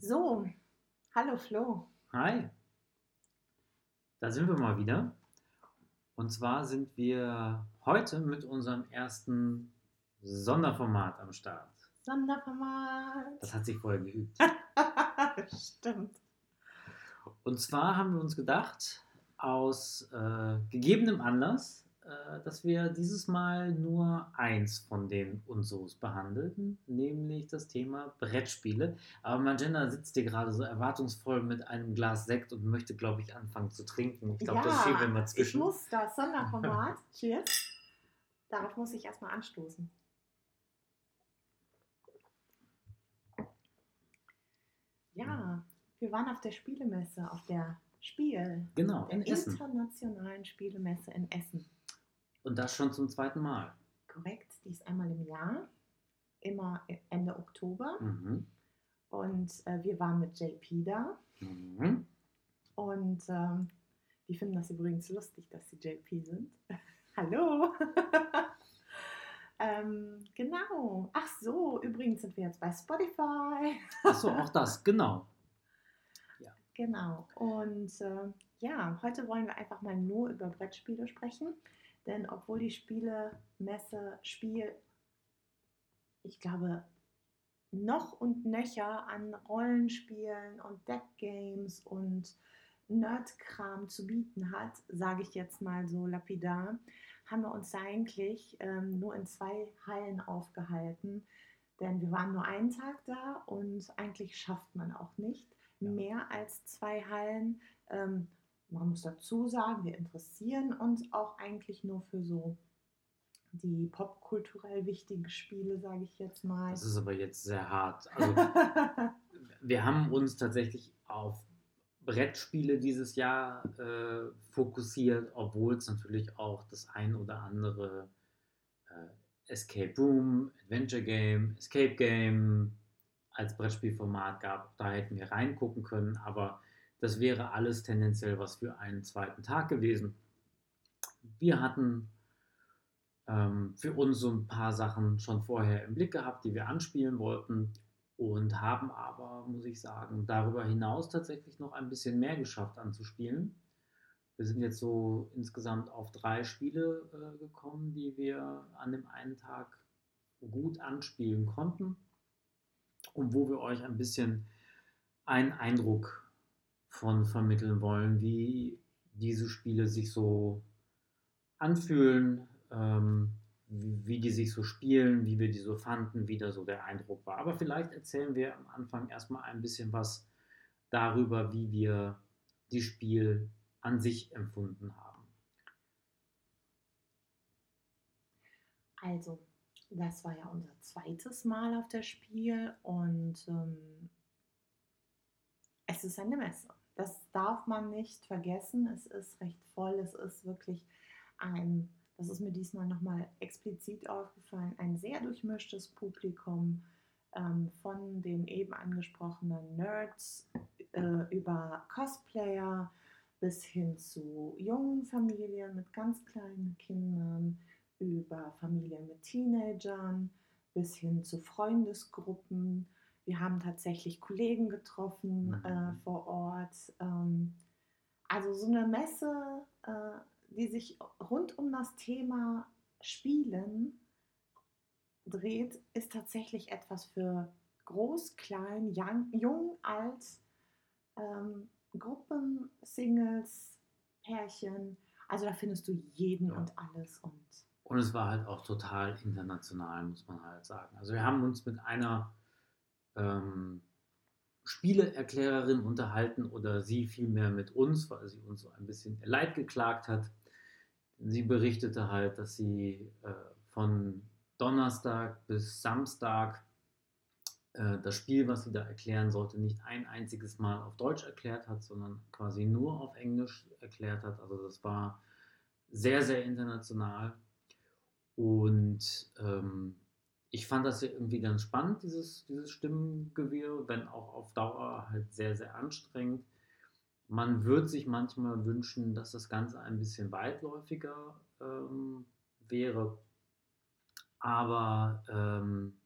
So, hallo Flo. Hi, da sind wir mal wieder. Und zwar sind wir heute mit unserem ersten Sonderformat am Start. Sonderformat. Das hat sich vorher geübt. Stimmt. Und zwar haben wir uns gedacht, aus äh, gegebenem Anlass, dass wir dieses Mal nur eins von den Unsos behandeln, nämlich das Thema Brettspiele. Aber Magenta sitzt hier gerade so erwartungsvoll mit einem Glas Sekt und möchte, glaube ich, anfangen zu trinken. Ich glaube, das schieben wir mal Ich zwischen. muss das Sonderformat. Cheers. Darauf muss ich erstmal anstoßen. Ja, wir waren auf der Spielemesse, auf der Spiel, Genau, der in Essen. internationalen Spielemesse in Essen. Und das schon zum zweiten Mal. Korrekt, die ist einmal im Jahr, immer Ende Oktober. Mhm. Und äh, wir waren mit JP da. Mhm. Und ähm, die finden das übrigens lustig, dass sie JP sind. Hallo! ähm, genau. Ach so, übrigens sind wir jetzt bei Spotify. Achso, auch das, genau. Genau. Und äh, ja, heute wollen wir einfach mal nur über Brettspiele sprechen. Denn obwohl die Spielemesse Spiel, ich glaube, noch und nöcher an Rollenspielen und Deckgames und Nerdkram zu bieten hat, sage ich jetzt mal so lapidar, haben wir uns eigentlich ähm, nur in zwei Hallen aufgehalten. Denn wir waren nur einen Tag da und eigentlich schafft man auch nicht Ja. mehr als zwei Hallen. Ähm, man muss dazu sagen, wir interessieren uns auch eigentlich nur für so die popkulturell wichtigen Spiele, sage ich jetzt mal. Das ist aber jetzt sehr hart. Also, wir haben uns tatsächlich auf Brettspiele dieses Jahr äh, fokussiert, obwohl es natürlich auch das ein oder andere äh, Escape Room, Adventure Game, Escape Game als Brettspielformat gab. Da hätten wir reingucken können, aber das wäre alles tendenziell was für einen zweiten Tag gewesen. Wir hatten ähm, für uns so ein paar Sachen schon vorher im Blick gehabt, die wir anspielen wollten und haben aber, muss ich sagen, darüber hinaus tatsächlich noch ein bisschen mehr geschafft anzuspielen. Wir sind jetzt so insgesamt auf drei Spiele äh, gekommen, die wir an dem einen Tag gut anspielen konnten und wo wir euch ein bisschen einen Eindruck von vermitteln wollen, wie diese Spiele sich so anfühlen, ähm, wie, wie die sich so spielen, wie wir die so fanden, wie da so der Eindruck war. Aber vielleicht erzählen wir am Anfang erstmal ein bisschen was darüber, wie wir die Spiel an sich empfunden haben. Also, das war ja unser zweites Mal auf der Spiel und ähm, es ist eine Messe. Das darf man nicht vergessen. Es ist recht voll. Es ist wirklich ein, das ist mir diesmal nochmal explizit aufgefallen, ein sehr durchmischtes Publikum ähm, von den eben angesprochenen Nerds äh, über Cosplayer bis hin zu jungen Familien mit ganz kleinen Kindern, über Familien mit Teenagern bis hin zu Freundesgruppen. Wir haben tatsächlich Kollegen getroffen Mhm. äh, vor Ort. Ähm, also so eine Messe, äh, die sich rund um das Thema Spielen dreht, ist tatsächlich etwas für groß, klein, young, jung, alt, ähm, Gruppen, Singles, Pärchen. Also da findest du jeden Ja. und alles und Und es war halt auch total international, muss man halt sagen. Also wir haben uns mit einer ähm, Spieleerklärerin unterhalten oder sie vielmehr mit uns, weil sie uns so ein bisschen Leid geklagt hat. Sie berichtete halt, dass sie äh, von Donnerstag bis Samstag äh, das Spiel, was sie da erklären sollte, nicht ein einziges Mal auf Deutsch erklärt hat, sondern quasi nur auf Englisch erklärt hat. Also das war sehr, sehr international. Und ähm, ich fand das irgendwie ganz spannend, dieses, dieses Stimmengewirr, wenn auch auf Dauer halt sehr, sehr anstrengend. Man würde sich manchmal wünschen, dass das Ganze ein bisschen weitläufiger ähm, wäre. Aber ähm,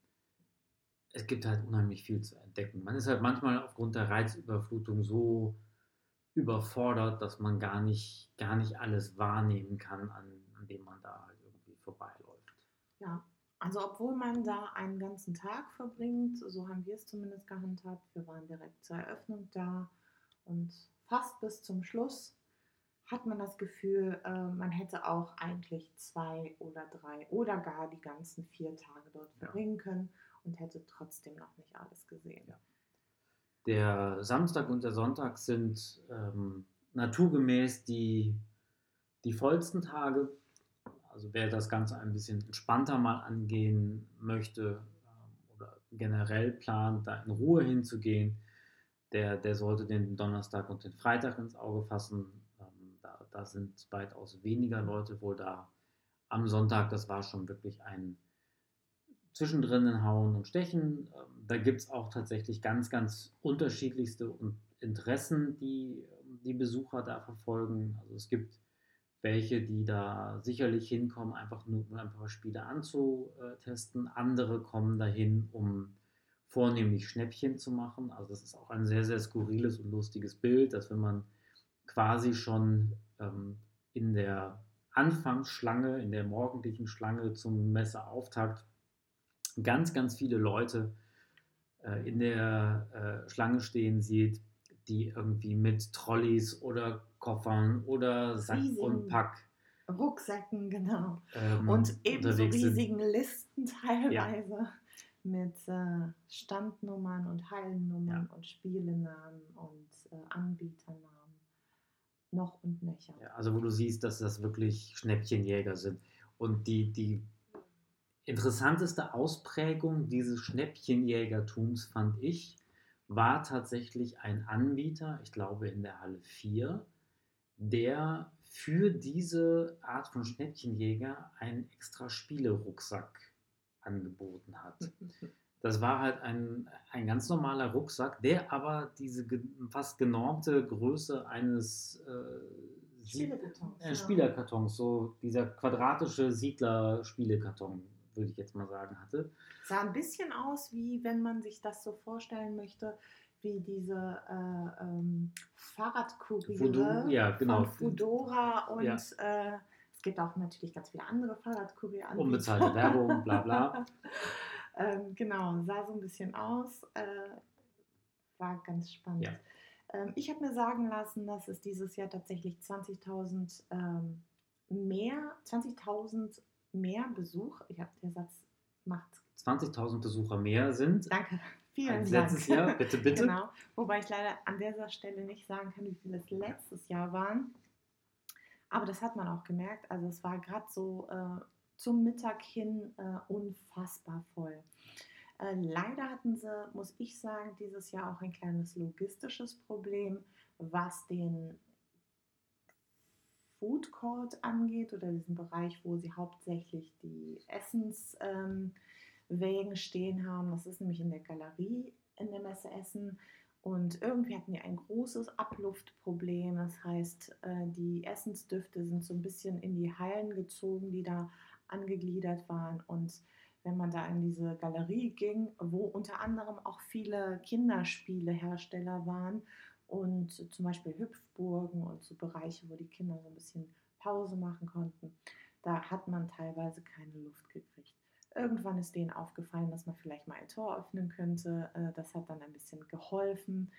es gibt halt unheimlich viel zu entdecken. Man ist halt manchmal aufgrund der Reizüberflutung so überfordert, dass man gar nicht, gar nicht alles wahrnehmen kann, an, an dem man da halt irgendwie vorbeiläuft. Ja, also obwohl man da einen ganzen Tag verbringt, so haben wir es zumindest gehandhabt, wir waren direkt zur Eröffnung da und fast bis zum Schluss hat man das Gefühl, äh, man hätte auch eigentlich zwei oder drei oder gar die ganzen vier Tage dort verbringen ja. können und hätte trotzdem noch nicht alles gesehen. Ja. Der Samstag und der Sonntag sind ähm, naturgemäß die, die vollsten Tage. Also wer das Ganze ein bisschen entspannter mal angehen möchte ähm, oder generell plant, da in Ruhe hinzugehen, der, der sollte den Donnerstag und den Freitag ins Auge fassen. Ähm, da, da sind weitaus weniger Leute wohl da. Am Sonntag, das war schon wirklich ein zwischendrin Hauen und Stechen. Ähm, da gibt es auch tatsächlich ganz, ganz unterschiedlichste Interessen, die die Besucher da verfolgen. Also es gibt welche, die da sicherlich hinkommen, einfach nur ein paar Spiele anzutesten. Andere kommen dahin, um vornehmlich Schnäppchen zu machen. Also das ist auch ein sehr, sehr skurriles und lustiges Bild, dass wenn man quasi schon ähm, in der Anfangsschlange, in der morgendlichen Schlange zum Messeauftakt ganz, ganz viele Leute äh, in der äh, Schlange stehen sieht, die irgendwie mit Trolleys oder Koffern oder Sack riesigen und Pack. Rucksäcken, genau. Ähm, und eben so riesigen sind. Listen teilweise ja. mit äh, Standnummern und Hallennummern ja. und Spielenamen und äh, Anbieternamen. Noch und nöcher. Ja, also wo du siehst, dass das wirklich Schnäppchenjäger sind. Und die, die interessanteste Ausprägung dieses Schnäppchenjägertums fand ich, war tatsächlich ein Anbieter, ich glaube in der Halle 4, der für diese Art von Schnäppchenjäger einen extra Spielerucksack angeboten hat. Das war halt ein, ein ganz normaler Rucksack, der aber diese fast genormte Größe eines äh, Spielerkartons, äh, Spielerkartons, so dieser quadratische Siedler-Spielekarton würde ich jetzt mal sagen, hatte. Sah ein bisschen aus, wie wenn man sich das so vorstellen möchte, wie diese äh, ähm, Fahrradkuriere ja, genau. von Fudora und ja. äh, es gibt auch natürlich ganz viele andere Fahrradkuriere. Unbezahlte Werbung, bla bla. ähm, genau, sah so ein bisschen aus, äh, war ganz spannend. Ja. Ähm, ich habe mir sagen lassen, dass es dieses Jahr tatsächlich 20.000 ähm, mehr, 20.000 mehr Besuch, ich habe der Satz macht 20.000 Besucher mehr sind. Danke. Vielen als Dank. letztes Jahr, bitte, bitte. Genau. Wobei ich leider an dieser Stelle nicht sagen kann, wie viele es letztes Jahr waren. Aber das hat man auch gemerkt. Also es war gerade so äh, zum Mittag hin äh, unfassbar voll. Äh, leider hatten sie, muss ich sagen, dieses Jahr auch ein kleines logistisches Problem, was den Food Court angeht oder diesen Bereich, wo sie hauptsächlich die Essenswägen ähm, stehen haben. Das ist nämlich in der Galerie in der Messe Essen. Und irgendwie hatten die ein großes Abluftproblem. Das heißt, äh, die Essensdüfte sind so ein bisschen in die Hallen gezogen, die da angegliedert waren. Und wenn man da in diese Galerie ging, wo unter anderem auch viele Kinderspielehersteller waren und zum Beispiel Hüpfburgen und so Bereiche, wo die Kinder so ein bisschen Pause machen konnten. Da hat man teilweise keine Luft gekriegt. Irgendwann ist denen aufgefallen, dass man vielleicht mal ein Tor öffnen könnte. Äh, das hat dann ein bisschen geholfen.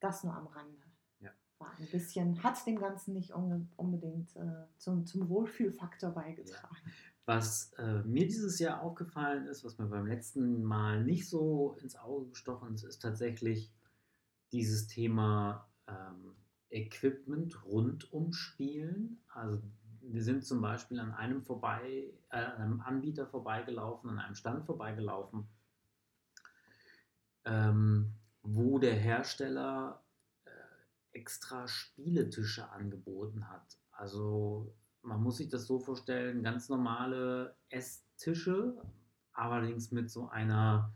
Das nur am Rande. Ja. War ein bisschen, hat dem Ganzen nicht unbedingt äh, zum, zum Wohlfühlfaktor beigetragen. Ja. Was äh, mir dieses Jahr aufgefallen ist, was mir beim letzten Mal nicht so ins Auge gestochen ist, ist tatsächlich dieses Thema ähm, Equipment rund um Spielen. Also wir sind zum Beispiel an einem vorbei, äh, einem Anbieter vorbeigelaufen, an einem Stand vorbeigelaufen, ähm, wo der Hersteller äh, extra Spieletische angeboten hat. Also man muss sich das so vorstellen, ganz normale Esstische, allerdings mit so einer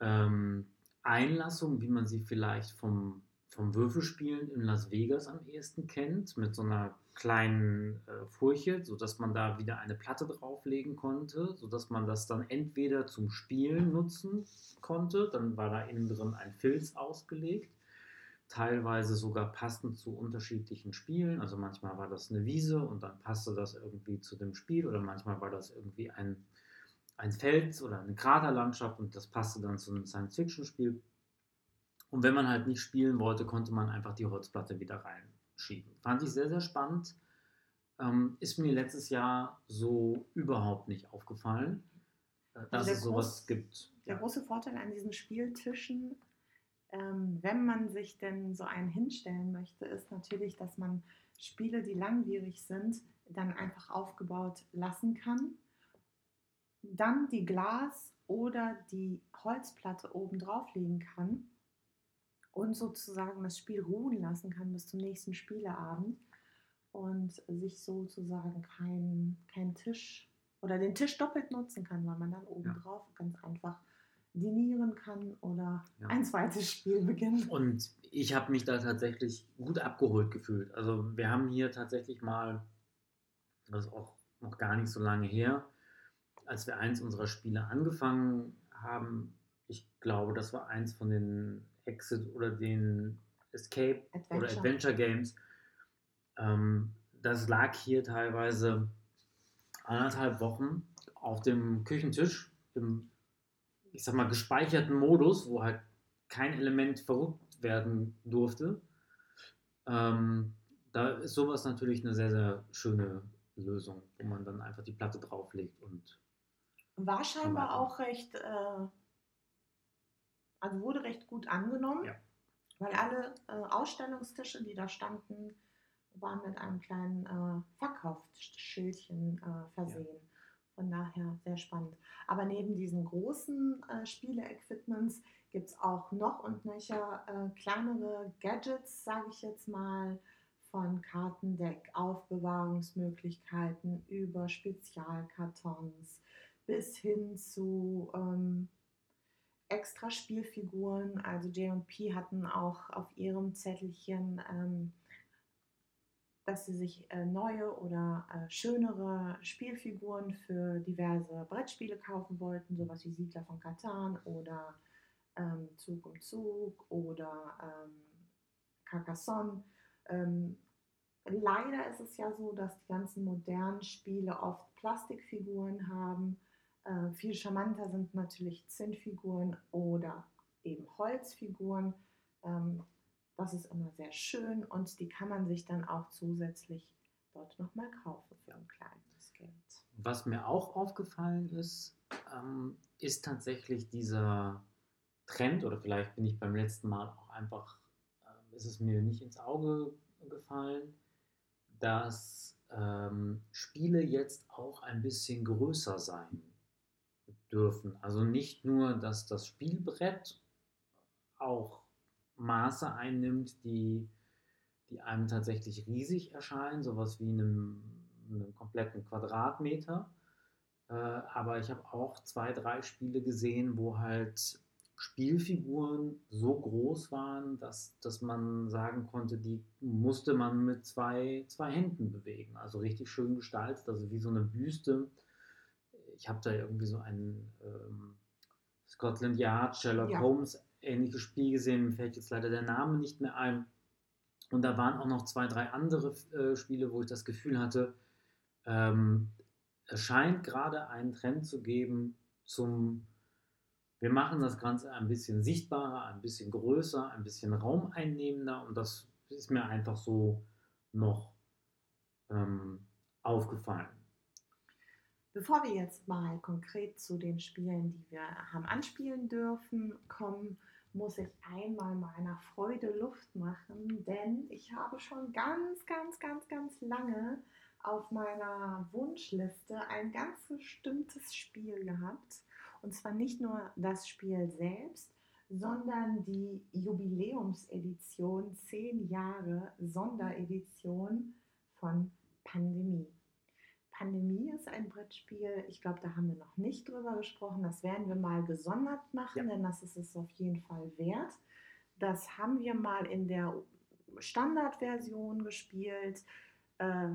ähm, Einlassung, wie man sie vielleicht vom vom Würfelspielen in Las Vegas am ehesten kennt, mit so einer kleinen äh, Furche, sodass man da wieder eine Platte drauflegen konnte, sodass man das dann entweder zum Spielen nutzen konnte, dann war da innen drin ein Filz ausgelegt, teilweise sogar passend zu unterschiedlichen Spielen, also manchmal war das eine Wiese und dann passte das irgendwie zu dem Spiel oder manchmal war das irgendwie ein, ein Feld oder eine Kraterlandschaft und das passte dann zu einem Science-Fiction-Spiel. Und wenn man halt nicht spielen wollte, konnte man einfach die Holzplatte wieder reinschieben. Fand ich sehr, sehr spannend. Ähm, ist mir letztes Jahr so überhaupt nicht aufgefallen, äh, dass Also es sowas groß- gibt. Der Ja. große Vorteil an diesen Spieltischen, ähm, wenn man sich denn so einen hinstellen möchte, ist natürlich, dass man Spiele, die langwierig sind, dann einfach aufgebaut lassen kann. Dann die Glas- oder die Holzplatte oben drauflegen kann und sozusagen das Spiel ruhen lassen kann bis zum nächsten Spieleabend und sich sozusagen kein, kein Tisch oder den Tisch doppelt nutzen kann, weil man dann oben Ja. drauf ganz einfach dinieren kann oder Ja. ein zweites Spiel beginnen. Und ich habe mich da tatsächlich gut abgeholt gefühlt. Also wir haben hier tatsächlich mal, das ist auch noch gar nicht so lange her, als wir eins unserer Spiele angefangen haben, ich glaube, das war eins von den Exit oder den Escape oder Adventure. Adventure Games. Ähm, das lag hier teilweise anderthalb Wochen auf dem Küchentisch im, ich sag mal, gespeicherten Modus, wo halt kein Element verrückt werden durfte. Ähm, da ist sowas natürlich eine sehr, sehr schöne Lösung, wo man dann einfach die Platte drauflegt und War scheinbar auch recht, äh, also wurde recht gut angenommen, Ja. weil alle äh, Ausstellungstische, die da standen, waren mit einem kleinen äh, Verkaufsschildchen äh, versehen. Von daher sehr spannend. Aber neben diesen großen äh, Spiele-Equipments gibt es auch noch und nöcher äh, kleinere Gadgets, sage ich jetzt mal, von Kartendeck, Aufbewahrungsmöglichkeiten über Spezialkartons bis hin zu ähm, extra Spielfiguren. Also J&P hatten auch auf ihrem Zettelchen, ähm, dass sie sich äh, neue oder äh, schönere Spielfiguren für diverse Brettspiele kaufen wollten, sowas wie Siedler von Katan oder ähm, Zug um Zug oder ähm, Carcassonne. Ähm, leider ist es ja so, dass die ganzen modernen Spiele oft Plastikfiguren haben. Äh, viel charmanter sind natürlich Zinnfiguren oder eben Holzfiguren. Ähm, das ist immer sehr schön und die kann man sich dann auch zusätzlich dort nochmal kaufen für ein kleines Geld. Was mir auch aufgefallen ist, ähm, ist tatsächlich dieser Trend, oder vielleicht bin ich beim letzten Mal auch einfach, äh, ist es mir nicht ins Auge gefallen, dass ähm, Spiele jetzt auch ein bisschen größer sein dürfen. Also nicht nur, dass das Spielbrett auch Maße einnimmt, die, die einem tatsächlich riesig erscheinen, sowas wie einem, einem kompletten Quadratmeter. Äh, aber ich habe auch zwei, drei Spiele gesehen, wo halt Spielfiguren so groß waren, dass, dass man sagen konnte, die musste man mit zwei, zwei Händen bewegen. Also richtig schön gestaltet, also wie so eine Büste. Ich habe da irgendwie so ein ähm, Scotland Yard, Sherlock Ja. Holmes ähnliches Spiel gesehen. Mir fällt jetzt leider der Name nicht mehr ein. Und da waren auch noch zwei, drei andere äh, Spiele, wo ich das Gefühl hatte, ähm, es scheint gerade einen Trend zu geben zum, wir machen das Ganze ein bisschen sichtbarer, ein bisschen größer, ein bisschen raumeinnehmender und das ist mir einfach so noch ähm, aufgefallen. Bevor wir jetzt mal konkret zu den Spielen, die wir haben anspielen dürfen, kommen, muss ich einmal meiner Freude Luft machen, denn ich habe schon ganz, ganz, ganz, ganz lange auf meiner Wunschliste ein ganz bestimmtes Spiel gehabt. Und zwar nicht nur das Spiel selbst, sondern die Jubiläumsedition 10 Jahre Sonderedition von Pandemie. Pandemie ist ein Brettspiel, ich glaube, da haben wir noch nicht drüber gesprochen. Das werden wir mal gesondert machen, Ja. denn das ist es auf jeden Fall wert. Das haben wir mal in der Standardversion gespielt. Äh,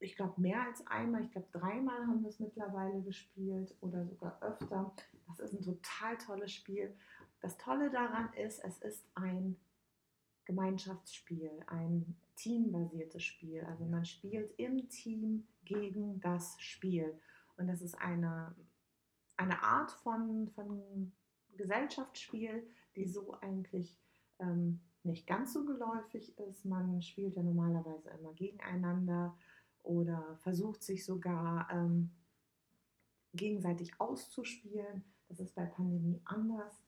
ich glaube, mehr als einmal, ich glaube, dreimal haben wir es mittlerweile gespielt oder sogar öfter. Das ist ein total tolles Spiel. Das Tolle daran ist, es ist ein Gemeinschaftsspiel, ein teambasiertes Spiel. Also man spielt im Team gegen das Spiel. Und das ist eine, eine Art von, von Gesellschaftsspiel, die so eigentlich ähm, nicht ganz so geläufig ist. Man spielt ja normalerweise immer gegeneinander oder versucht sich sogar ähm, gegenseitig auszuspielen. Das ist bei Pandemie anders.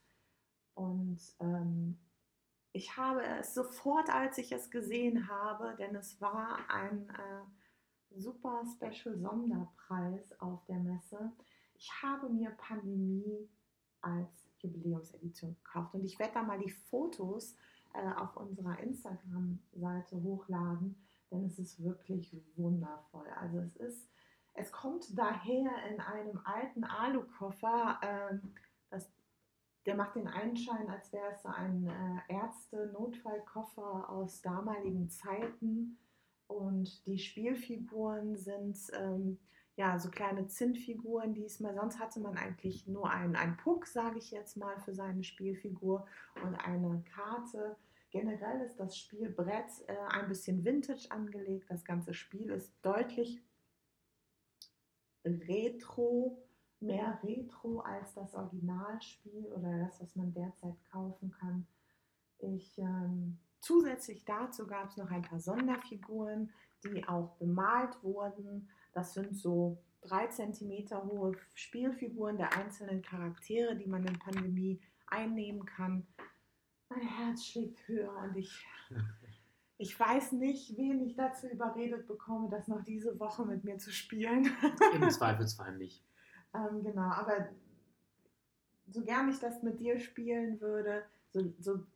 Und ähm, ich habe es sofort, als ich es gesehen habe, denn es war ein äh, super Special Sonderpreis auf der Messe. Ich habe mir Pandemie als Jubiläumsedition gekauft und ich werde da mal die Fotos äh, auf unserer Instagram-Seite hochladen, denn es ist wirklich wundervoll. Also es ist, es kommt daher in einem alten Alukoffer. Ähm, der macht den Einschein, als wäre es so ein äh, Ärzte-Notfallkoffer aus damaligen Zeiten. Und die Spielfiguren sind ähm, ja so kleine Zinnfiguren diesmal. Sonst hatte man eigentlich nur einen, einen Puck, sage ich jetzt mal, für seine Spielfigur und eine Karte. Generell ist das Spielbrett äh, ein bisschen vintage angelegt. Das ganze Spiel ist deutlich retro mehr Retro als das Originalspiel oder das, was man derzeit kaufen kann. Ich, ähm, zusätzlich dazu gab es noch ein paar Sonderfiguren, die auch bemalt wurden. Das sind so drei Zentimeter hohe Spielfiguren der einzelnen Charaktere, die man in Pandemie einnehmen kann. Mein Herz schlägt höher und ich, ich weiß nicht, wen ich dazu überredet bekomme, das noch diese Woche mit mir zu spielen. Im Zweifelsfall nicht. Ähm, genau, aber so gern ich das mit dir spielen würde, so, so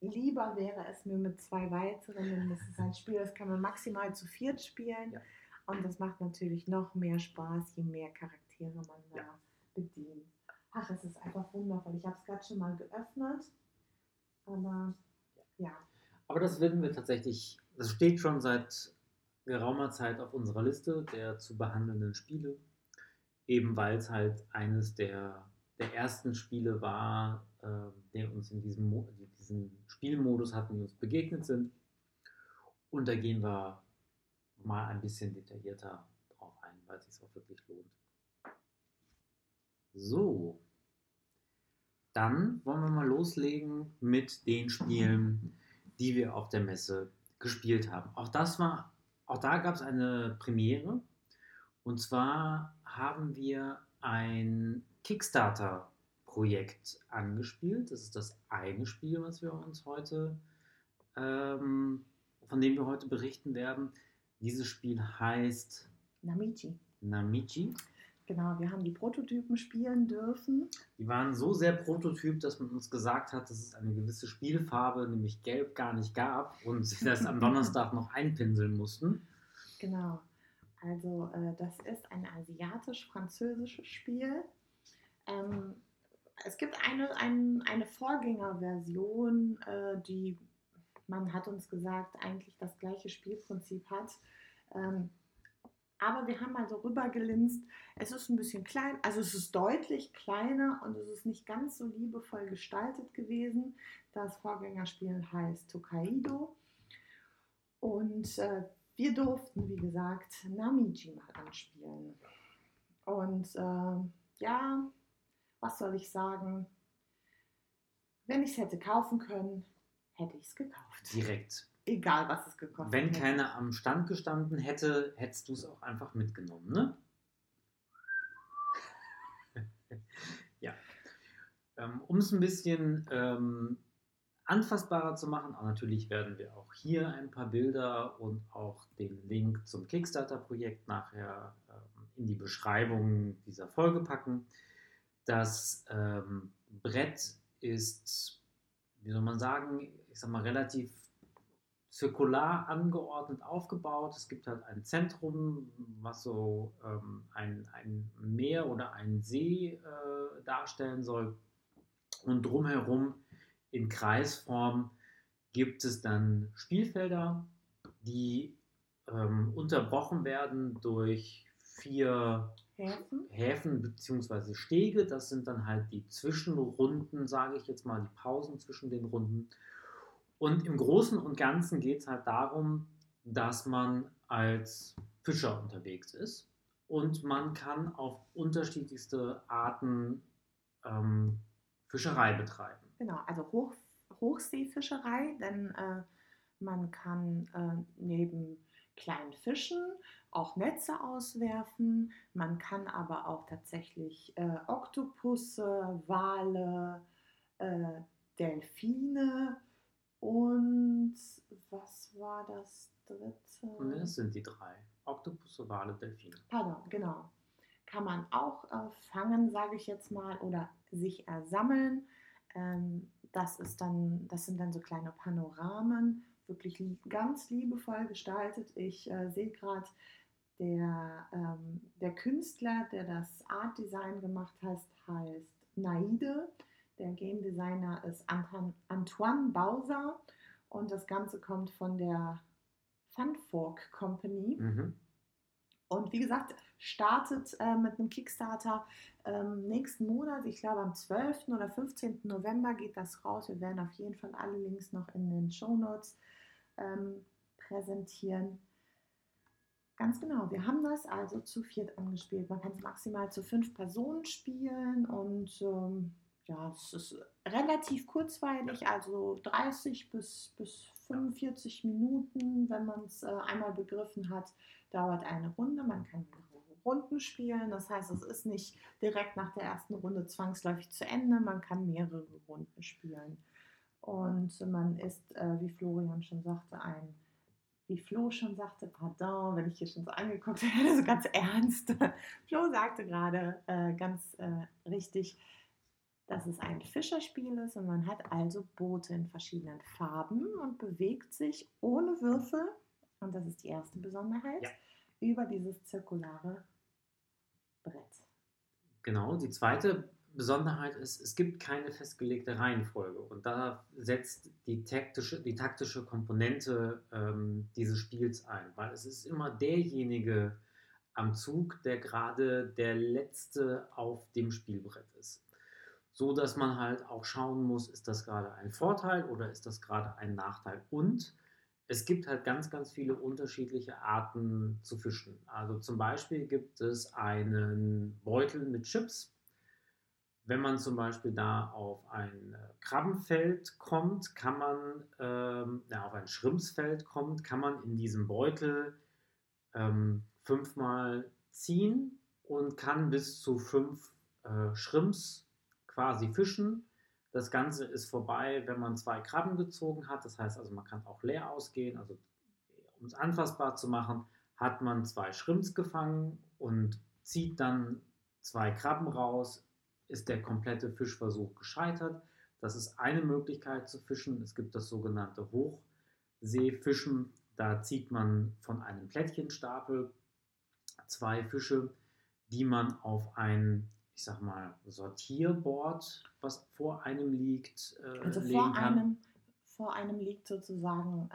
lieber wäre es mir mit zwei weiteren, denn das ist ein Spiel, das kann man maximal zu viert spielen. Ja. Und das macht natürlich noch mehr Spaß, je mehr Charaktere man da ja. bedient. Ach, es ist einfach wundervoll. Ich habe es gerade schon mal geöffnet. Aber ja. Aber das werden wir tatsächlich, das steht schon seit geraumer Zeit auf unserer Liste der zu behandelnden Spiele eben weil es halt eines der, der ersten Spiele war, äh, der uns in diesem, Mo diesen Spielmodus hatten, die uns begegnet sind. Und da gehen wir mal ein bisschen detaillierter drauf ein, weil es sich auch wirklich lohnt. So, dann wollen wir mal loslegen mit den Spielen, die wir auf der Messe gespielt haben. Auch das war, auch da gab es eine Premiere. Und zwar haben wir ein Kickstarter-Projekt angespielt. Das ist das eine Spiel, was wir uns heute, ähm, von dem wir heute berichten werden. Dieses Spiel heißt Namichi. Namichi. Genau, wir haben die Prototypen spielen dürfen. Die waren so sehr Prototyp, dass man uns gesagt hat, dass es eine gewisse Spielfarbe, nämlich Gelb, gar nicht gab und sie das am Donnerstag noch einpinseln mussten. Genau. Also äh, das ist ein asiatisch-französisches Spiel. Ähm, es gibt eine, ein, eine Vorgängerversion, äh, die, man hat uns gesagt, eigentlich das gleiche Spielprinzip hat. Ähm, aber wir haben mal so rübergelinst. Es ist ein bisschen klein, also es ist deutlich kleiner und es ist nicht ganz so liebevoll gestaltet gewesen. Das Vorgängerspiel heißt Tokaido. Und äh, wir durften, wie gesagt, Namiji mal anspielen. Und äh, ja, was soll ich sagen? Wenn ich es hätte kaufen können, hätte ich es gekauft. Direkt. Egal, was es gekostet Wenn hätte. keiner am Stand gestanden hätte, hättest du es auch einfach mitgenommen, ne? ja. Ähm, um es ein bisschen ähm, anfassbarer zu machen. Aber natürlich werden wir auch hier ein paar Bilder und auch den Link zum Kickstarter-Projekt nachher ähm, in die Beschreibung dieser Folge packen. Das ähm, Brett ist, wie soll man sagen, ich sag mal, relativ zirkular angeordnet aufgebaut. Es gibt halt ein Zentrum, was so ähm, ein, ein Meer oder einen See äh, darstellen soll. Und drumherum in Kreisform gibt es dann Spielfelder, die ähm, unterbrochen werden durch vier Häfen. Häfen bzw. Stege. Das sind dann halt die Zwischenrunden, sage ich jetzt mal, die Pausen zwischen den Runden. Und im Großen und Ganzen geht es halt darum, dass man als Fischer unterwegs ist und man kann auf unterschiedlichste Arten ähm, Fischerei betreiben. Genau, also Hoch, Hochseefischerei, denn äh, man kann äh, neben kleinen Fischen auch Netze auswerfen. Man kann aber auch tatsächlich äh, Oktopusse, Wale, äh, Delfine und was war das dritte? Und das sind die drei. Oktopusse, Wale, Delfine. Pardon, genau. Kann man auch äh, fangen, sage ich jetzt mal, oder sich ersammeln. Ähm, das, ist dann, das sind dann so kleine Panoramen, wirklich ganz liebevoll gestaltet. Ich äh, sehe gerade, der, ähm, der Künstler, der das Art Design gemacht hat, heißt Naide. Der Game Designer ist Antoine Bauser und das Ganze kommt von der Funfork Company. Mhm. Und wie gesagt, startet äh, mit einem Kickstarter ähm, nächsten Monat. Ich glaube, am 12. oder 15. November geht das raus. Wir werden auf jeden Fall alle Links noch in den Show Notes ähm, präsentieren. Ganz genau, wir haben das also zu viert angespielt. Man kann es maximal zu fünf Personen spielen und ähm, ja, es ist relativ kurzweilig, also 30 bis, bis 45 Minuten, wenn man es äh, einmal begriffen hat, dauert eine Runde. Man kann Runden spielen, das heißt, es ist nicht direkt nach der ersten Runde zwangsläufig zu Ende, man kann mehrere Runden spielen. Und man ist, äh, wie Florian schon sagte, ein wie Flo schon sagte, pardon, wenn ich hier schon so angeguckt werde, so ganz ernst. Flo sagte gerade äh, ganz äh, richtig, dass es ein Fischerspiel ist und man hat also Boote in verschiedenen Farben und bewegt sich ohne Würfel, und das ist die erste Besonderheit, Ja. über dieses zirkulare Brett. Genau, die zweite Besonderheit ist, es gibt keine festgelegte Reihenfolge und da setzt die taktische, die taktische Komponente ähm, dieses Spiels ein, weil es ist immer derjenige am Zug, der gerade der letzte auf dem Spielbrett ist. So dass man halt auch schauen muss, ist das gerade ein Vorteil oder ist das gerade ein Nachteil. Und es gibt halt ganz, ganz viele unterschiedliche Arten zu fischen. Also zum Beispiel gibt es einen Beutel mit Chips. Wenn man zum Beispiel da auf ein äh, Krabbenfeld kommt, kann man, ähm, ja, auf ein Schrimpsfeld kommt, kann man in diesem Beutel ähm, fünfmal ziehen und kann bis zu fünf äh, Schrimps quasi fischen. Das Ganze ist vorbei, wenn man zwei Krabben gezogen hat. Das heißt also, man kann auch leer ausgehen. Also, um es anfassbar zu machen, hat man zwei Schrimps gefangen und zieht dann zwei Krabben raus, ist der komplette Fischversuch gescheitert. Das ist eine Möglichkeit zu fischen. Es gibt das sogenannte Hochseefischen. Da zieht man von einem Plättchenstapel zwei Fische, die man auf ein, ich sag mal, Sortierboard, was vor einem liegt, äh, Also vor kann. einem, vor einem liegt sozusagen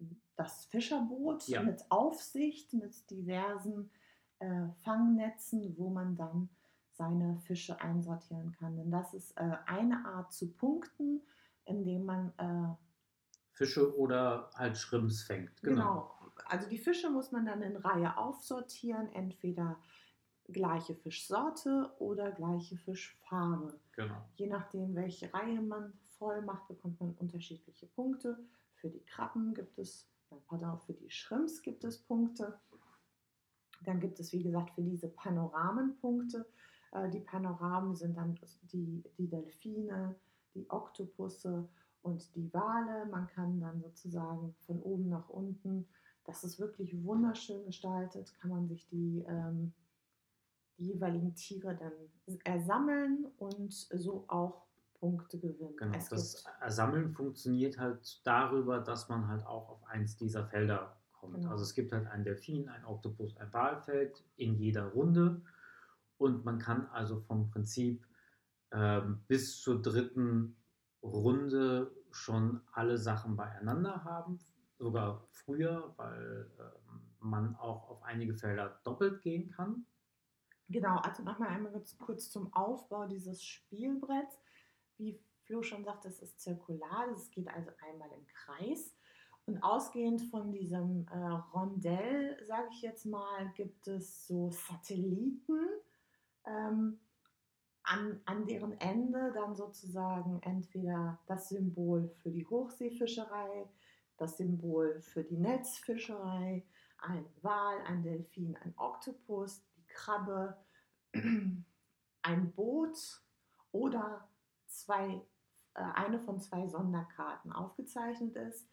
äh, das Fischerboot Ja. mit Aufsicht, mit diversen äh, Fangnetzen, wo man dann seine Fische einsortieren kann. Denn das ist äh, eine Art zu punkten, indem man äh, Fische oder halt Schrimps fängt. Genau. Genau. Also die Fische muss man dann in Reihe aufsortieren, entweder gleiche Fischsorte oder gleiche Fischfarbe. genau. Je nachdem, welche Reihe man voll macht, bekommt man unterschiedliche Punkte. Für die Krabben gibt es, pardon, für die Shrimps gibt es Punkte. Dann gibt es, wie gesagt, für diese Panoramenpunkte. Punkte. Äh, Die Panoramen sind dann die, die Delfine, die Oktopusse und die Wale. Man kann dann sozusagen von oben nach unten, das ist wirklich wunderschön gestaltet, kann man sich die, ähm, die jeweiligen Tiere dann ersammeln und so auch Punkte gewinnen. Genau, Es das gibt, Sammeln funktioniert halt darüber, dass man halt auch auf eins dieser Felder kommt. Genau. Also es gibt halt ein Delfin, ein Oktopus, ein Walfeld in jeder Runde und man kann also vom Prinzip ähm, bis zur dritten Runde schon alle Sachen beieinander haben, sogar früher, weil ähm, man auch auf einige Felder doppelt gehen kann. Genau, also nochmal einmal kurz, zum Aufbau dieses Spielbretts. Wie Flo schon sagt, es ist zirkular, es geht also einmal im Kreis. Und ausgehend von diesem äh, Rondell, sage ich jetzt mal, gibt es so Satelliten, ähm, an, an deren Ende dann sozusagen entweder das Symbol für die Hochseefischerei, das Symbol für die Netzfischerei, ein Wal, ein Delfin, ein Oktopus, Krabbe, ein Boot oder zwei, äh, eine von zwei Sonderkarten aufgezeichnet ist.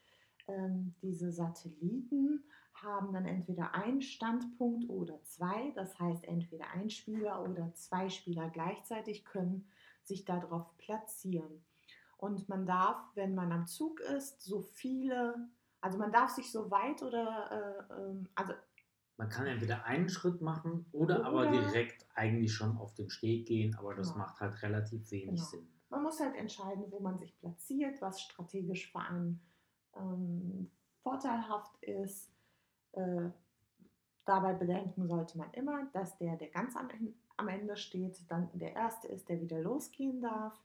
Ähm, diese Satelliten haben dann entweder einen Standpunkt oder zwei. Das heißt, entweder ein Spieler oder zwei Spieler gleichzeitig können sich darauf platzieren. Und man darf, wenn man am Zug ist, so viele, also man darf sich so weit oder, äh, ähm, also man kann entweder einen Schritt machen oder, oder, aber direkt eigentlich schon auf den Steg gehen, aber das genau. macht halt relativ wenig genau. Sinn. Man muss halt entscheiden, wo man sich platziert, was strategisch für einen ähm, vorteilhaft ist. Äh, dabei bedenken sollte man immer, dass der, der ganz am, am Ende steht, dann der Erste ist, der wieder losgehen darf.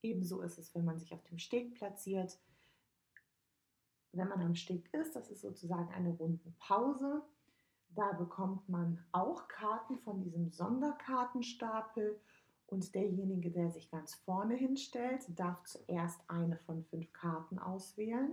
Ebenso ist es, wenn man sich auf dem Steg platziert. Wenn man am Steg ist, das ist sozusagen eine Rundenpause. Da bekommt man auch Karten von diesem Sonderkartenstapel und derjenige, der sich ganz vorne hinstellt, darf zuerst eine von fünf Karten auswählen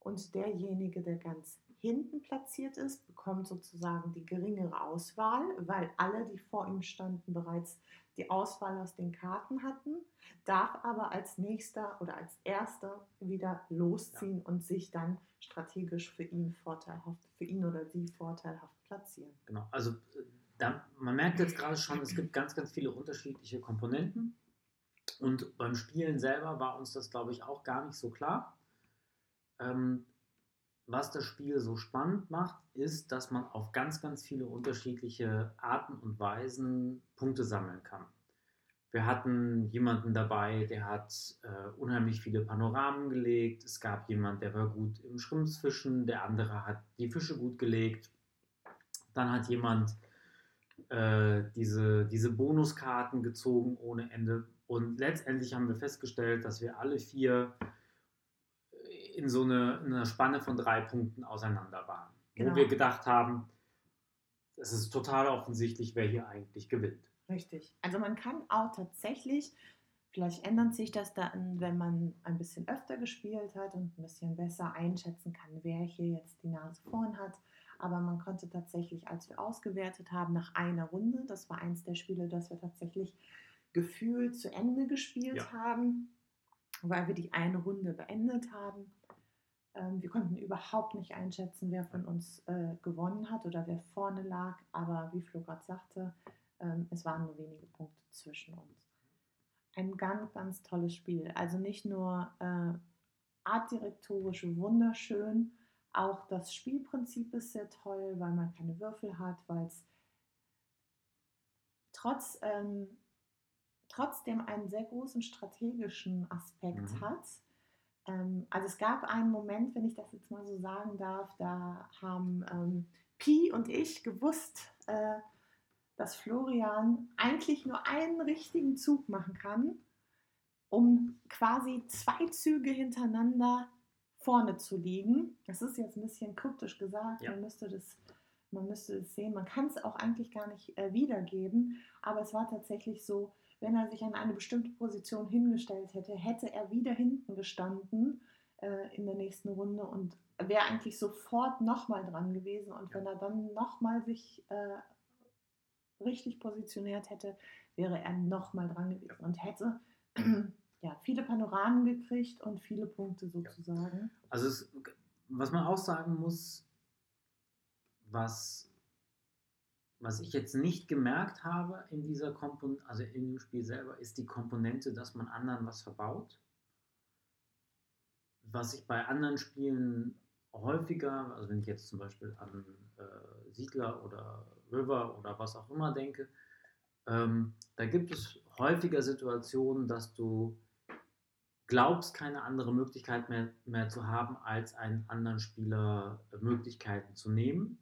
und derjenige, der ganz hinten platziert ist, bekommt sozusagen die geringere Auswahl, weil alle, die vor ihm standen, bereits die Auswahl aus den Karten hatten, darf aber als nächster oder als erster wieder losziehen ja. und sich dann strategisch für ihn vorteilhaft, für ihn oder sie vorteilhaft platzieren. Genau, also äh, da, man merkt jetzt gerade schon, es gibt ganz, ganz viele unterschiedliche Komponenten. Und beim Spielen selber war uns das, glaube ich, auch gar nicht so klar. Ähm, was das Spiel so spannend macht, ist, dass man auf ganz, ganz viele unterschiedliche Arten und Weisen Punkte sammeln kann. Wir hatten jemanden dabei, der hat äh, unheimlich viele Panoramen gelegt. Es gab jemanden, der war gut im Schrimpsfischen, der andere hat die Fische gut gelegt. Dann hat jemand äh, diese, diese Bonuskarten gezogen ohne Ende. Und letztendlich haben wir festgestellt, dass wir alle vier in so eine, in einer Spanne von drei Punkten auseinander waren. Genau. Wo wir gedacht haben, es ist total offensichtlich, wer hier eigentlich gewinnt. Richtig. Also man kann auch tatsächlich, vielleicht ändert sich das dann, wenn man ein bisschen öfter gespielt hat und ein bisschen besser einschätzen kann, wer hier jetzt die Nase vorn hat. Aber man konnte tatsächlich, als wir ausgewertet haben, nach einer Runde, das war eins der Spiele, das wir tatsächlich gefühlt zu Ende gespielt ja. haben, weil wir die eine Runde beendet haben, wir konnten überhaupt nicht einschätzen, wer von uns äh, gewonnen hat oder wer vorne lag. Aber wie Flo gerade sagte, ähm, es waren nur wenige Punkte zwischen uns. Ein ganz, ganz tolles Spiel. Also nicht nur äh, artdirektorisch wunderschön, auch das Spielprinzip ist sehr toll, weil man keine Würfel hat, weil es trotz, ähm, trotzdem einen sehr großen strategischen Aspekt mhm. hat ähm, also es gab einen Moment, wenn ich das jetzt mal so sagen darf, da haben ähm, Pi und ich gewusst, äh, dass Florian eigentlich nur einen richtigen Zug machen kann, um quasi zwei Züge hintereinander vorne zu liegen. Das ist jetzt ein bisschen kryptisch gesagt, ja. man müsste das man müsste es sehen. Man kann es auch eigentlich gar nicht äh, wiedergeben, aber es war tatsächlich so, wenn er sich an eine bestimmte Position hingestellt hätte, hätte er wieder hinten gestanden äh, in der nächsten Runde und wäre eigentlich sofort nochmal dran gewesen. Und wenn er dann nochmal sich äh, richtig positioniert hätte, wäre er nochmal dran gewesen und hätte ja, viele Panoramen gekriegt und viele Punkte sozusagen. Also es, was man auch sagen muss, was was ich jetzt nicht gemerkt habe in dieser Komponente, also in dem Spiel selber, ist die Komponente, dass man anderen was verbaut. Was ich bei anderen Spielen häufiger, also wenn ich jetzt zum Beispiel an äh, Siedler oder River oder was auch immer denke, ähm, da gibt es häufiger Situationen, dass du glaubst, keine andere Möglichkeit mehr, mehr zu haben, als einen anderen Spieler Möglichkeiten zu nehmen.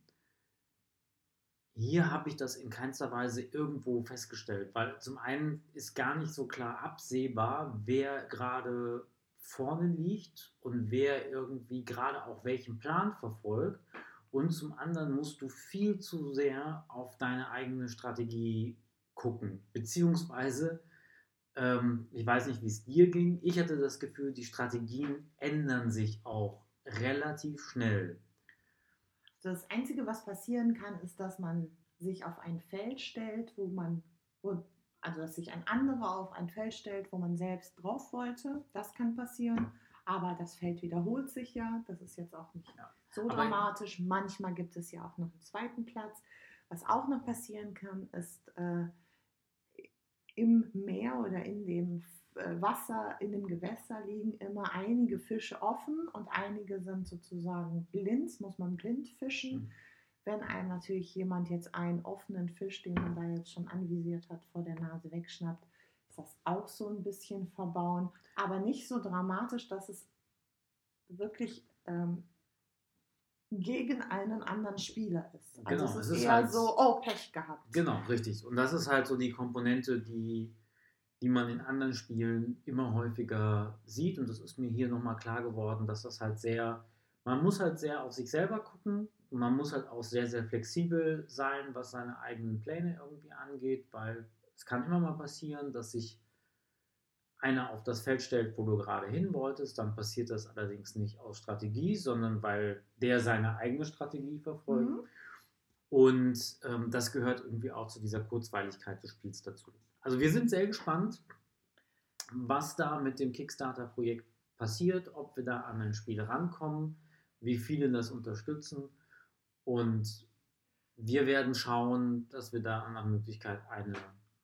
Hier habe ich das in keinster Weise irgendwo festgestellt, weil zum einen ist gar nicht so klar absehbar, wer gerade vorne liegt und wer irgendwie gerade auch welchen Plan verfolgt. Und zum anderen musst du viel zu sehr auf deine eigene Strategie gucken. Beziehungsweise, ähm, ich weiß nicht, wie es dir ging, ich hatte das Gefühl, die Strategien ändern sich auch relativ schnell. Das Einzige, was passieren kann, ist, dass man sich auf ein Feld stellt, wo man, wo, also dass sich ein anderer auf ein Feld stellt, wo man selbst drauf wollte. Das kann passieren. Aber das Feld wiederholt sich ja. Das ist jetzt auch nicht ja. so Aber dramatisch. Manchmal gibt es ja auch noch einen zweiten Platz. Was auch noch passieren kann, ist äh, im Meer oder in dem äh, Wasser, in dem Gewässer liegen immer einige Fische offen und einige sind sozusagen blind, muss man blind fischen. Mhm. Wenn einem natürlich jemand jetzt einen offenen Fisch, den man da jetzt schon anvisiert hat, vor der Nase wegschnappt, ist das auch so ein bisschen verbauen. Aber nicht so dramatisch, dass es wirklich ähm, gegen einen anderen Spieler ist. Also genau, es ist, es ist eher halt, so, oh, Pech gehabt. Genau, richtig. Und das ist halt so die Komponente, die, die man in anderen Spielen immer häufiger sieht. Und das ist mir hier nochmal klar geworden, dass das halt sehr, man muss halt sehr auf sich selber gucken, und man muss halt auch sehr, sehr flexibel sein, was seine eigenen Pläne irgendwie angeht, weil es kann immer mal passieren, dass sich einer auf das Feld stellt, wo du gerade hin wolltest. Dann passiert das allerdings nicht aus Strategie, sondern weil der seine eigene Strategie verfolgt. Mhm. Und ähm, das gehört irgendwie auch zu dieser Kurzweiligkeit des Spiels dazu. Also wir sind sehr gespannt, was da mit dem Kickstarter-Projekt passiert, ob wir da an ein Spiel rankommen, wie viele das unterstützen und wir werden schauen, dass wir da an Möglichkeit eine,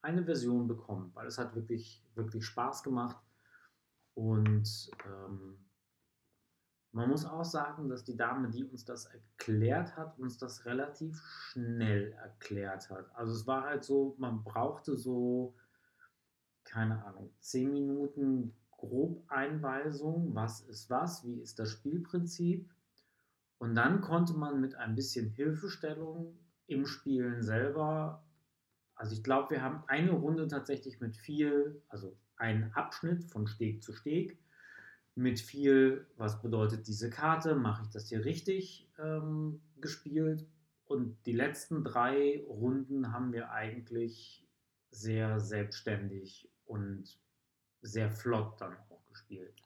eine Version bekommen, weil es hat wirklich, wirklich Spaß gemacht. Und ähm, man muss auch sagen, dass die Dame, die uns das erklärt hat, uns das relativ schnell erklärt hat. Also es war halt so, man brauchte so, keine Ahnung, zehn Minuten grob Einweisung, was ist was, wie ist das Spielprinzip. Und dann konnte man mit ein bisschen Hilfestellung im Spielen selber, also ich glaube, wir haben eine Runde tatsächlich mit viel, also einen Abschnitt von Steg zu Steg, mit viel, was bedeutet diese Karte, mache ich das hier richtig ähm, gespielt. Und die letzten drei Runden haben wir eigentlich sehr selbstständig und sehr flott dann auch gespielt.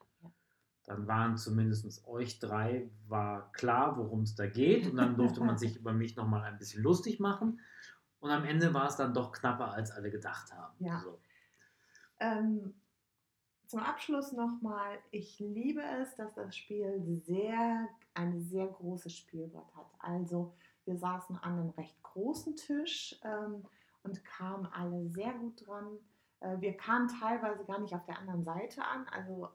Dann waren zumindest euch drei, war klar, worum es da geht. Und dann durfte man sich über mich nochmal ein bisschen lustig machen. Und am Ende war es dann doch knapper, als alle gedacht haben. Ja. So. Ähm, zum Abschluss nochmal, ich liebe es, dass das Spiel sehr, ein sehr großes Spielbrett hat. Also wir saßen an einem recht großen Tisch ähm, und kamen alle sehr gut dran. Äh, wir kamen teilweise gar nicht auf der anderen Seite an. Also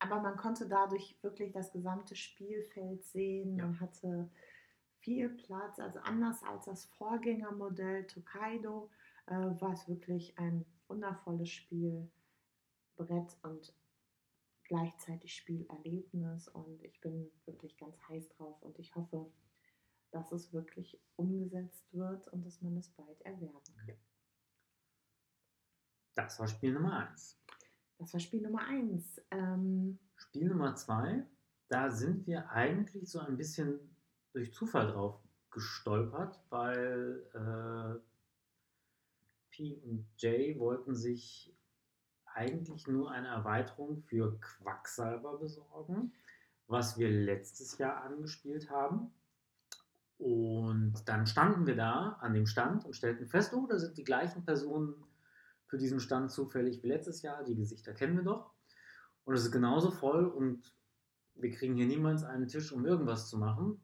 aber man konnte dadurch wirklich das gesamte Spielfeld sehen. Ja. Man hatte viel Platz, also anders als das Vorgängermodell Tokaido äh, war es wirklich ein wundervolles Spielbrett und gleichzeitig Spielerlebnis und ich bin wirklich ganz heiß drauf und ich hoffe, dass es wirklich umgesetzt wird und dass man es bald erwerben kann. Das war Spiel Nummer 1. Das war Spiel Nummer 1. Ähm, Spiel Nummer 2, da sind wir eigentlich so ein bisschen durch Zufall drauf gestolpert, weil äh, P und J wollten sich eigentlich nur eine Erweiterung für Quacksalber besorgen, was wir letztes Jahr angespielt haben. Und dann standen wir da an dem Stand und stellten fest, oh, da sind die gleichen Personen für diesen Stand zufällig wie letztes Jahr. Die Gesichter kennen wir doch. Und es ist genauso voll und wir kriegen hier niemals einen Tisch, um irgendwas zu machen.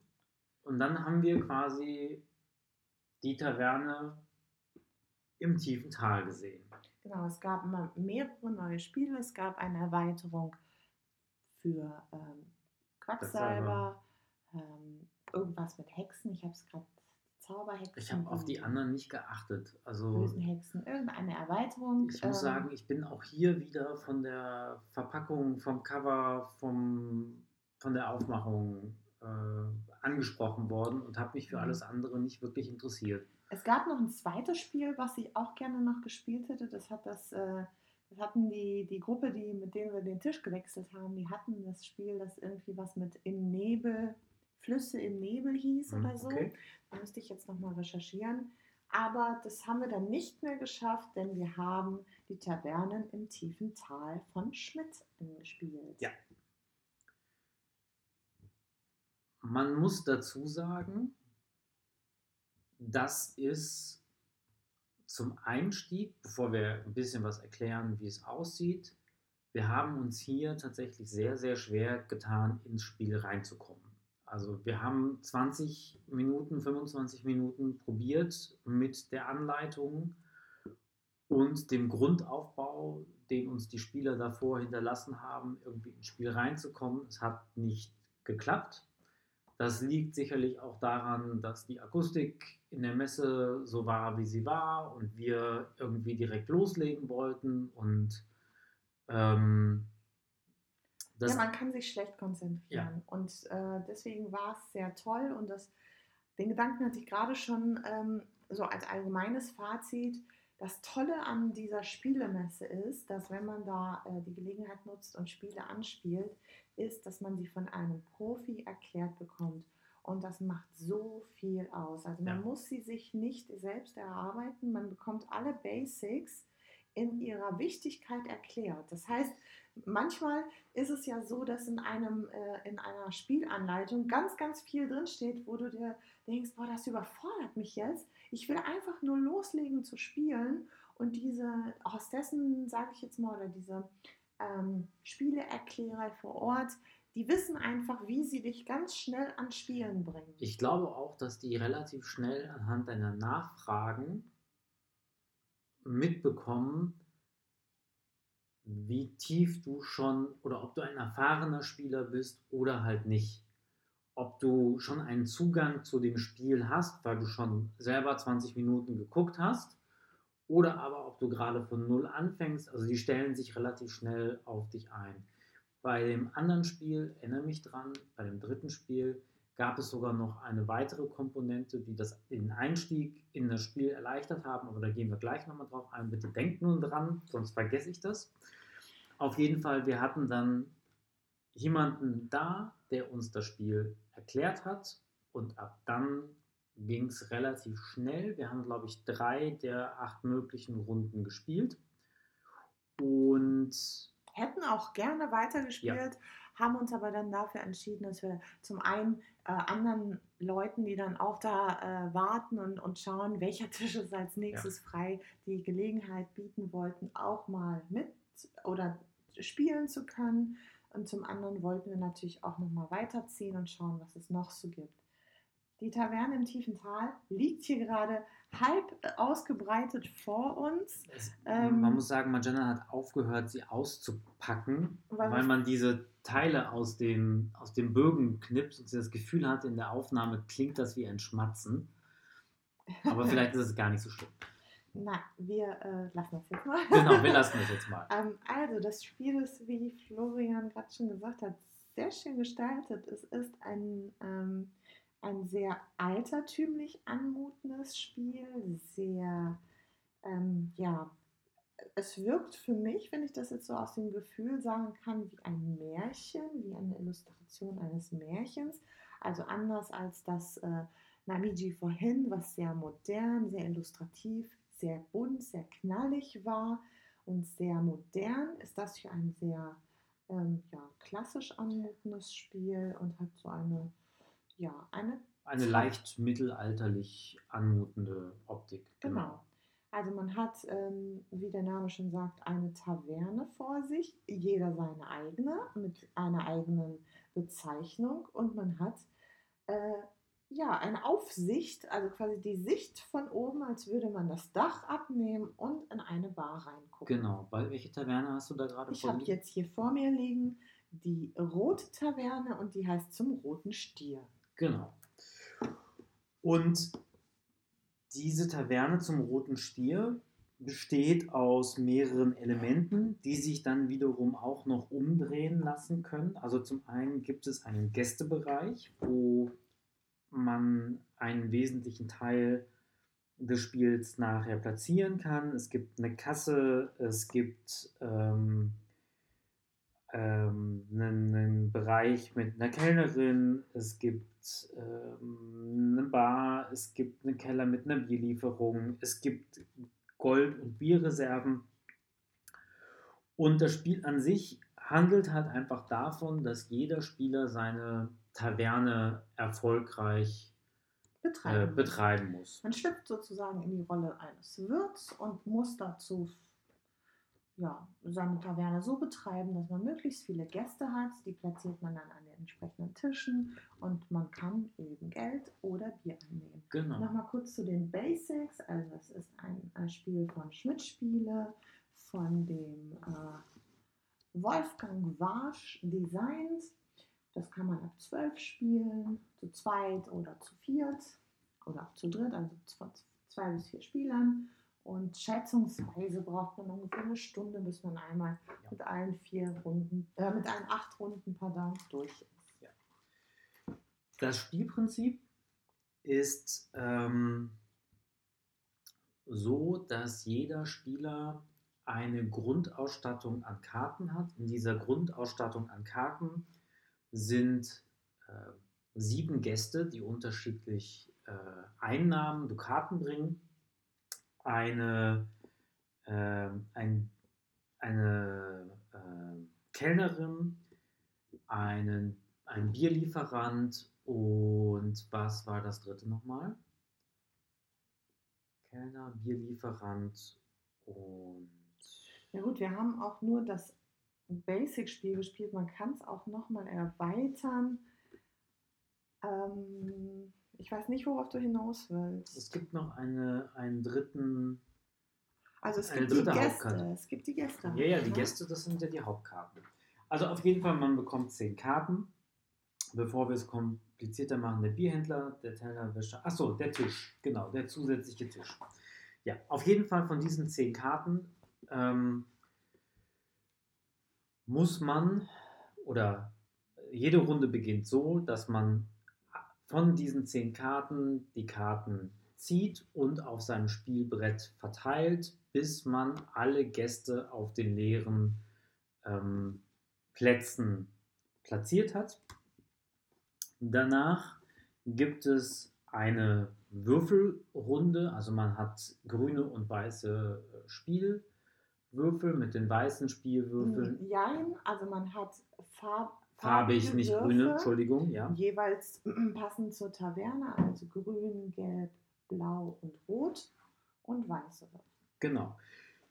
Und dann haben wir quasi die Taverne im tiefen Tal gesehen. Genau, es gab mehrere neue Spiele. Es gab eine Erweiterung für ähm, Quacksalber, ähm, irgendwas mit Hexen. Ich habe es gerade Zauberhexen. Ich habe auf die anderen nicht geachtet. Also bösen Hexen, irgendeine Erweiterung. Ich muss ähm, sagen, ich bin auch hier wieder von der Verpackung, vom Cover, vom, von der Aufmachung äh, angesprochen worden und habe mich für Mhm. alles andere nicht wirklich interessiert. Es gab noch ein zweites Spiel, was ich auch gerne noch gespielt hätte. Das hat das, äh, das hatten die, die Gruppe, die, mit denen wir den Tisch gewechselt haben, die hatten das Spiel, das irgendwie was mit im Nebel, Flüsse im Nebel hieß Hm, oder so. okay. Da müsste ich jetzt nochmal recherchieren. Aber das haben wir dann nicht mehr geschafft, denn wir haben die Tavernen im tiefen Tal von Schmidt gespielt. Ja. Man muss dazu sagen, das ist zum Einstieg, bevor wir ein bisschen was erklären, wie es aussieht, wir haben uns hier tatsächlich sehr, sehr schwer getan, ins Spiel reinzukommen. Also wir haben 20 Minuten, 25 Minuten probiert mit der Anleitung und dem Grundaufbau, den uns die Spieler davor hinterlassen haben, irgendwie ins Spiel reinzukommen. Es hat nicht geklappt. Das liegt sicherlich auch daran, dass die Akustik in der Messe so war, wie sie war und wir irgendwie direkt loslegen wollten und ähm, das, ja, man kann sich schlecht konzentrieren. Und äh, deswegen war es sehr toll. Und das, den Gedanken hatte ich gerade schon ähm, so als allgemeines Fazit. Das Tolle an dieser Spielemesse ist, dass wenn man da äh, die Gelegenheit nutzt und Spiele anspielt, ist, dass man sie von einem Profi erklärt bekommt. Und das macht so viel aus. Also man Ja. muss sie sich nicht selbst erarbeiten. Man bekommt alle Basics in ihrer Wichtigkeit erklärt. Das heißt, manchmal ist es ja so, dass in, einem, äh, in einer Spielanleitung ganz, ganz viel drinsteht, wo du dir denkst, boah, das überfordert mich jetzt. Ich will einfach nur loslegen zu spielen und diese Hostessen, sage ich jetzt mal, oder diese ähm, Spieleerklärer vor Ort, die wissen einfach, wie sie dich ganz schnell an Spielen bringen. ich glaube auch, dass die relativ schnell anhand deiner Nachfragen mitbekommen, wie tief du schon oder ob du ein erfahrener Spieler bist oder halt nicht. Ob du schon einen Zugang zu dem Spiel hast, weil du schon selber 20 Minuten geguckt hast, oder aber ob du gerade von Null anfängst. Also die stellen sich relativ schnell auf dich ein. Bei dem anderen Spiel, erinnere mich dran, bei dem dritten Spiel gab es sogar noch eine weitere Komponente, die das, den Einstieg in das Spiel erleichtert haben, aber da gehen wir gleich nochmal drauf ein. Bitte denkt nun dran, sonst vergesse ich das. Auf jeden Fall, wir hatten dann jemanden da, der uns das Spiel erklärt hat und ab dann ging es relativ schnell. Wir haben, glaube ich, drei der acht möglichen Runden gespielt und hätten auch gerne weitergespielt, haben uns aber dann dafür entschieden, dass wir zum einen äh, anderen Leuten, die dann auch da äh, warten und, und schauen, welcher Tisch ist als nächstes frei, die Gelegenheit bieten wollten, auch mal mit oder spielen zu können. Und zum anderen wollten wir natürlich auch nochmal weiterziehen und schauen, was es noch so gibt. Die Taverne im tiefen Tal liegt hier gerade halb ausgebreitet vor uns. Es, Ähm, man muss sagen, Magenta hat aufgehört, sie auszupacken, Weil weil, man diese Teile aus dem, aus dem Bögen knipst und sie das Gefühl hatte, in der Aufnahme klingt das wie ein Schmatzen. Aber vielleicht ist es gar nicht so schlimm. Na, wir äh, lassen das jetzt mal. Genau, wir lassen das jetzt mal. ähm, also, das Spiel ist, wie Florian gerade schon gesagt hat, sehr schön gestaltet. Es ist ein, ähm, ein sehr altertümlich anmutendes Spiel, sehr, ähm, ja, es wirkt für mich, wenn ich das jetzt so aus dem Gefühl sagen kann, wie ein Märchen, wie eine Illustration eines Märchens. Also anders als das äh, Namiji vorhin, was sehr modern, sehr illustrativ, sehr bunt, sehr knallig war und sehr modern, ist das hier ein sehr ähm, ja, klassisch anmutendes Spiel und hat so eine, ja, eine Eine leicht mittelalterlich anmutende Optik. Genau. Also man hat, ähm, wie der Name schon sagt, eine Taverne vor sich, jeder seine eigene, mit einer eigenen Bezeichnung und man hat äh, ja eine Aufsicht, also quasi die Sicht von oben, als würde man das Dach abnehmen und in eine Bar reingucken. Genau. Bei welche Taverne hast du da gerade Ich habe jetzt hier vor mir liegen die Rote Taverne und die heißt zum Roten Stier. Genau. Und diese Taverne zum Roten Stier besteht aus mehreren Elementen, die sich dann wiederum auch noch umdrehen lassen können. Also zum einen gibt es einen Gästebereich, wo man einen wesentlichen Teil des Spiels nachher platzieren kann. Es gibt eine Kasse, es gibt ähm, ähm, einen, einen, Bereich mit einer Kellnerin, es gibt ähm, eine Bar, es gibt einen Keller mit einer Bierlieferung, es gibt Gold- und Bierreserven. Und das Spiel an sich handelt halt einfach davon, dass jeder Spieler seine Taverne erfolgreich betreiben, äh, betreiben muss. Man schlüpft sozusagen in die Rolle eines Wirts und muss dazu ja, seine Taverne so betreiben, dass man möglichst viele Gäste hat. Die platziert man dann an entsprechenden Tischen und man kann eben Geld oder Bier einnehmen. Genau. Nochmal kurz zu den Basics. Also es ist ein, ein Spiel von Schmidt Spiele, von dem äh, Wolfgang Warsch designt. Das kann man ab zwölf spielen, zu zweit oder zu viert oder auch zu dritt, also zwei bis vier Spielern. Und schätzungsweise braucht man ungefähr eine Stunde, bis man einmal ja. mit allen vier Runden, äh, mit allen acht Runden, pardon, durch ist. Ja. Das Spielprinzip ist ähm, so, dass jeder Spieler eine Grundausstattung an Karten hat. In dieser Grundausstattung an Karten sind äh, sieben Gäste, die unterschiedlich äh, Einnahmen, Dukaten bringen eine, äh, ein, eine äh, Kellnerin, einen, ein Bierlieferant und was war das dritte nochmal? Kellner, Bierlieferant und. Ja gut, wir haben auch nur das Basic-Spiel gespielt. Man kann es auch nochmal erweitern. Ähm, ich weiß nicht, worauf du hinaus willst. Es gibt noch eine, einen dritten. Also es gibt die Gäste. Hauptkarte. Es gibt die Gäste. Ja, ja, die ne? Gäste, das sind ja die Hauptkarten. Also auf jeden Fall, man bekommt zehn Karten. Bevor wir es komplizierter machen, der Bierhändler, der Tellerwäscher, achso, der Tisch, genau, der zusätzliche Tisch. Ja, auf jeden Fall von diesen zehn Karten ähm, muss man, oder jede Runde beginnt so, dass man von diesen zehn Karten die Karten zieht und auf seinem Spielbrett verteilt, bis man alle Gäste auf den leeren ähm, Plätzen platziert hat. Danach gibt es eine Würfelrunde, also man hat grüne und weiße äh, Spielwürfel mit den weißen Spielwürfeln. Nein, also man hat Farb Farbig, nicht Würfe, grüne, Entschuldigung, ja. Jeweils passend zur Taverne, also grün, gelb, blau und rot und weiße Würfel. Genau.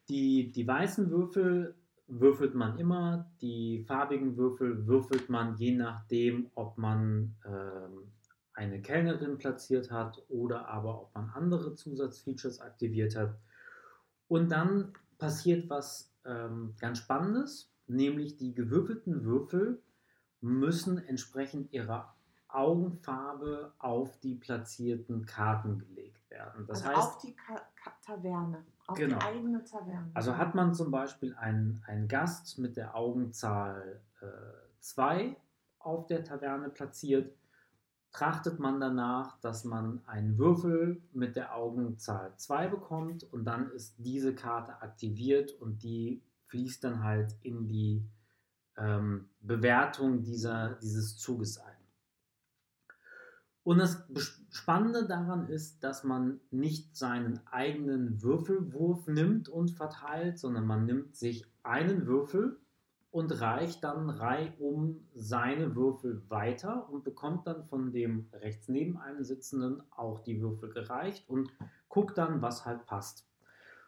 Die, die weißen Würfel würfelt man immer, die farbigen Würfel würfelt man je nachdem, ob man ähm, eine Kellnerin platziert hat oder aber ob man andere Zusatzfeatures aktiviert hat. Und dann passiert was ähm, ganz Spannendes, nämlich die gewürfelten Würfel müssen entsprechend ihrer Augenfarbe auf die platzierten Karten gelegt werden. Das also heißt, auf die Ka Ka Taverne, auf genau. die eigene Taverne. Also hat man zum Beispiel einen, einen Gast mit der Augenzahl 2 äh, auf der Taverne platziert, trachtet man danach, dass man einen Würfel mit der Augenzahl 2 bekommt und dann ist diese Karte aktiviert und die fließt dann halt in die ähm, Bewertung dieser, dieses Zuges ein. Und das Spannende daran ist, dass man nicht seinen eigenen Würfelwurf nimmt und verteilt, sondern man nimmt sich einen Würfel und reicht dann reihum seine Würfel weiter und bekommt dann von dem rechts neben einem sitzenden auch die Würfel gereicht und guckt dann, was halt passt.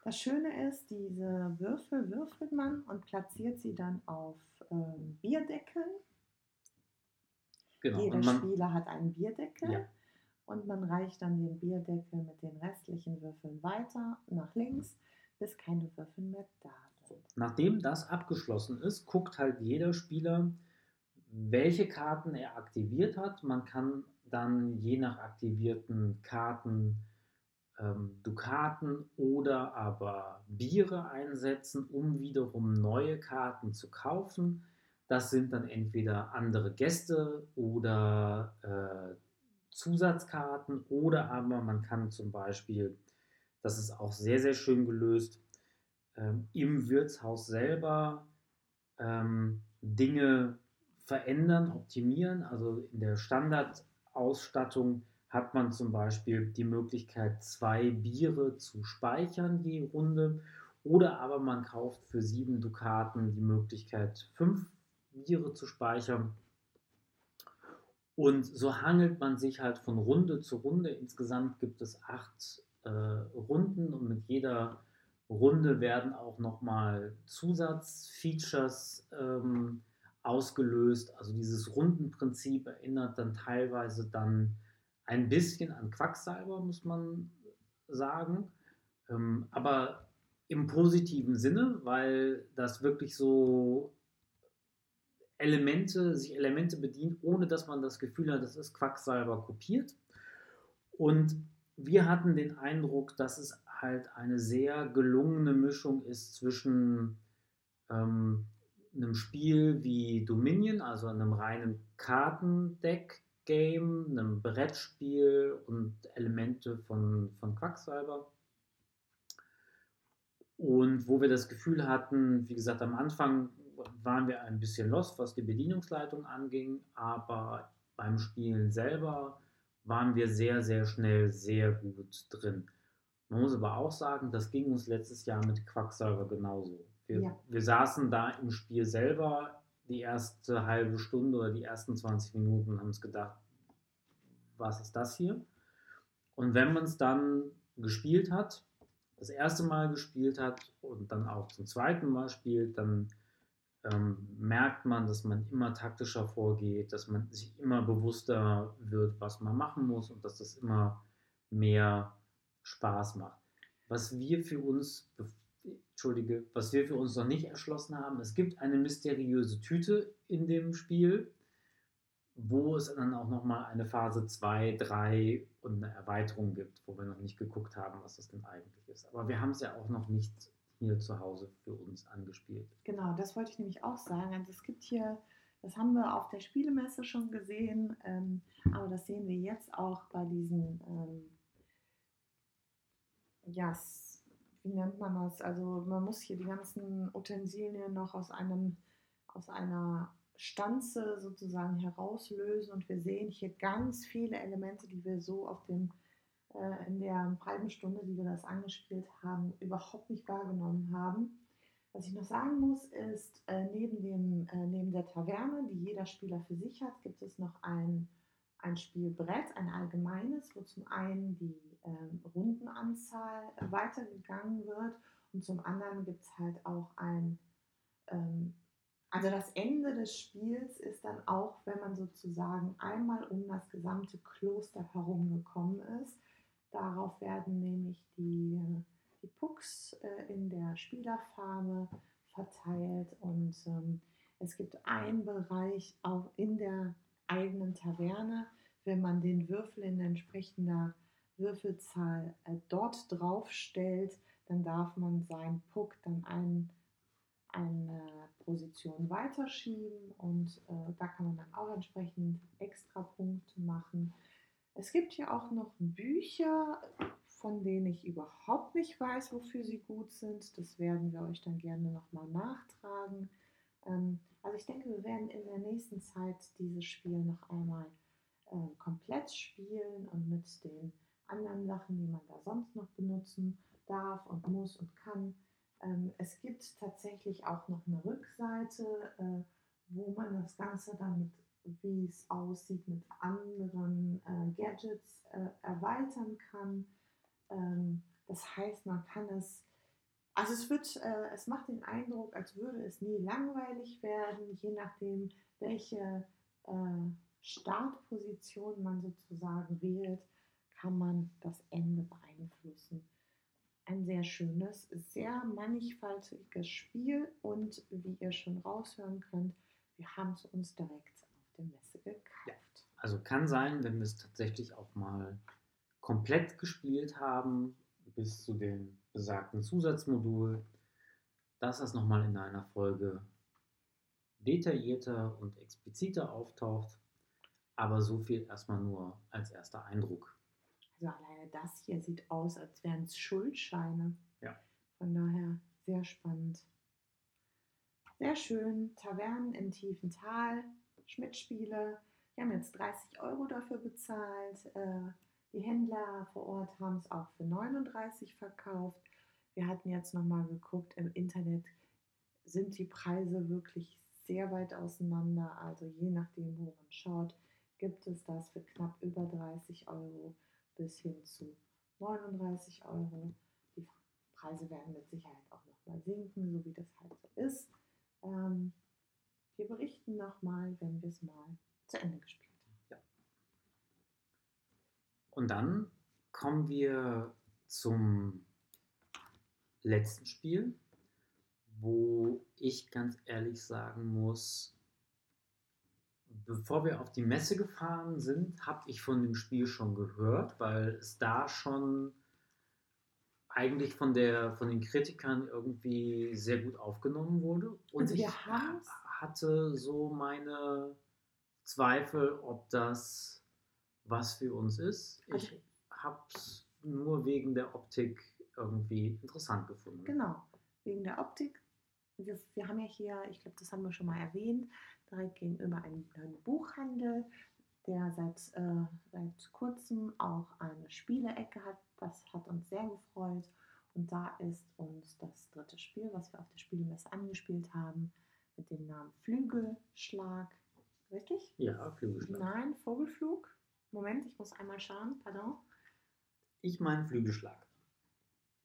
Das Schöne ist, diese Würfel würfelt man und platziert sie dann auf ähm, Bierdeckeln. Genau. Jeder Spieler hat einen Bierdeckel. Ja. Und man reicht dann den Bierdeckel mit den restlichen Würfeln weiter nach links, bis keine Würfel mehr da sind. Nachdem das abgeschlossen ist, guckt halt jeder Spieler, welche Karten er aktiviert hat. Man kann dann je nach aktivierten Karten ähm, Dukaten oder aber Biere einsetzen, um wiederum neue Karten zu kaufen. Das sind dann entweder andere Gäste oder äh, Zusatzkarten oder aber man kann zum Beispiel, das ist auch sehr, sehr schön gelöst, ähm, im Wirtshaus selber ähm, Dinge verändern, optimieren. Also in der Standardausstattung hat man zum Beispiel die Möglichkeit, zwei Biere zu speichern je Runde. Oder aber man kauft für sieben Dukaten die Möglichkeit, fünf Biere zu speichern. Und so hangelt man sich halt von Runde zu Runde. Insgesamt gibt es acht äh, Runden und mit jeder Runde werden auch nochmal Zusatzfeatures ähm, ausgelöst. Also dieses Rundenprinzip erinnert dann teilweise dann ein bisschen an Quacksalber, muss man sagen. Ähm, aber im positiven Sinne, weil das wirklich so Elemente, sich Elemente bedient, ohne dass man das Gefühl hat, das ist Quacksalber kopiert. Und wir hatten den Eindruck, dass es halt eine sehr gelungene Mischung ist zwischen ähm, einem Spiel wie Dominion, also einem reinen Kartendeck, Game, einem Brettspiel und Elemente von, von Quacksalber. Und wo wir das Gefühl hatten, wie gesagt, am Anfang waren wir ein bisschen lost, was die Bedienungsleitung anging, aber beim Spielen selber waren wir sehr, sehr schnell sehr gut drin. Man muss aber auch sagen, das ging uns letztes Jahr mit Quacksalber genauso. Wir, ja. wir saßen da im Spiel selber die erste halbe Stunde oder die ersten 20 Minuten haben uns gedacht, was ist das hier? Und wenn man es dann gespielt hat, das erste Mal gespielt hat und dann auch zum zweiten Mal spielt, dann ähm, merkt man, dass man immer taktischer vorgeht, dass man sich immer bewusster wird, was man machen muss und dass das immer mehr Spaß macht. Was wir für uns Entschuldige, was wir für uns noch nicht erschlossen haben, es gibt eine mysteriöse Tüte in dem Spiel, wo es dann auch nochmal eine Phase 2, 3 und eine Erweiterung gibt, wo wir noch nicht geguckt haben, was das denn eigentlich ist. Aber wir haben es ja auch noch nicht hier zu Hause für uns angespielt. Genau, das wollte ich nämlich auch sagen. Also es gibt hier, das haben wir auf der Spielemesse schon gesehen, ähm, aber das sehen wir jetzt auch bei diesen, ähm, ja, wie nennt man das? Also man muss hier die ganzen Utensilien noch aus einem, aus einer Stanze sozusagen herauslösen und wir sehen hier ganz viele Elemente, die wir so auf dem äh, in der halben Stunde, die wir das angespielt haben, überhaupt nicht wahrgenommen haben. Was ich noch sagen muss, ist, äh, neben, dem, äh, neben der Taverne, die jeder Spieler für sich hat, gibt es noch ein, ein Spielbrett, ein allgemeines, wo zum einen die Rundenanzahl weitergegangen wird. Und zum anderen gibt es halt auch ein, ähm, also das Ende des Spiels ist dann auch, wenn man sozusagen einmal um das gesamte Kloster herumgekommen ist. Darauf werden nämlich die, die Pucks äh, in der Spielerfarbe verteilt. Und ähm, es gibt einen Bereich auch in der eigenen Taverne, wenn man den Würfel in entsprechender Würfelzahl äh, dort drauf stellt, dann darf man seinen Puck dann ein, eine Position weiterschieben und äh, da kann man dann auch entsprechend extra Punkte machen. Es gibt hier auch noch Bücher, von denen ich überhaupt nicht weiß, wofür sie gut sind. Das werden wir euch dann gerne nochmal nachtragen. Ähm, also ich denke, wir werden in der nächsten Zeit dieses Spiel noch einmal äh, komplett spielen und mit den anderen Sachen, die man da sonst noch benutzen darf und muss und kann. Ähm, es gibt tatsächlich auch noch eine Rückseite, äh, wo man das Ganze dann mit, wie es aussieht, mit anderen äh, Gadgets äh, erweitern kann. Ähm, das heißt, man kann es, also es wird, äh, es macht den Eindruck, als würde es nie langweilig werden, je nachdem, welche äh, Startposition man sozusagen wählt kann man das Ende beeinflussen. Ein sehr schönes, sehr mannigfaltiges Spiel und wie ihr schon raushören könnt, wir haben es uns direkt auf der Messe gekauft. Ja, also kann sein, wenn wir es tatsächlich auch mal komplett gespielt haben, bis zu dem besagten Zusatzmodul, dass das nochmal in einer Folge detaillierter und expliziter auftaucht. Aber so viel erstmal nur als erster Eindruck. Also alleine das hier sieht aus, als wären es Schuldscheine. Ja. Von daher sehr spannend. Sehr schön. Tavernen im tiefen Tal, Schmidt-Spiele. Wir haben jetzt 30 Euro dafür bezahlt. Äh, die Händler vor Ort haben es auch für 39 verkauft. Wir hatten jetzt nochmal geguckt, im Internet sind die Preise wirklich sehr weit auseinander. Also je nachdem, wo man schaut, gibt es das für knapp über 30 Euro bis hin zu 39 Euro. Die Preise werden mit Sicherheit auch nochmal sinken, so wie das halt so ist. Ähm, wir berichten nochmal, wenn wir es mal zu Ende gespielt haben. Ja. Und dann kommen wir zum letzten Spiel, wo ich ganz ehrlich sagen muss, bevor wir auf die Messe gefahren sind, habe ich von dem Spiel schon gehört, weil es da schon eigentlich von, der, von den Kritikern irgendwie sehr gut aufgenommen wurde. Und Also ich hatte so meine Zweifel, ob das was für uns ist. Ich habe es nur wegen der Optik irgendwie interessant gefunden. Genau, wegen der Optik. Wir, wir haben ja hier, ich glaube, das haben wir schon mal erwähnt, direkt gegenüber einem kleinen Buchhandel, der seit, äh, seit kurzem auch eine Spielecke hat. Das hat uns sehr gefreut. Und da ist uns das dritte Spiel, was wir auf der Spielemesse angespielt haben, mit dem Namen Flügelschlag. Richtig? Ja, Flügelschlag. Nein, Vogelflug. Moment, ich muss einmal schauen, pardon. Ich meine Flügelschlag.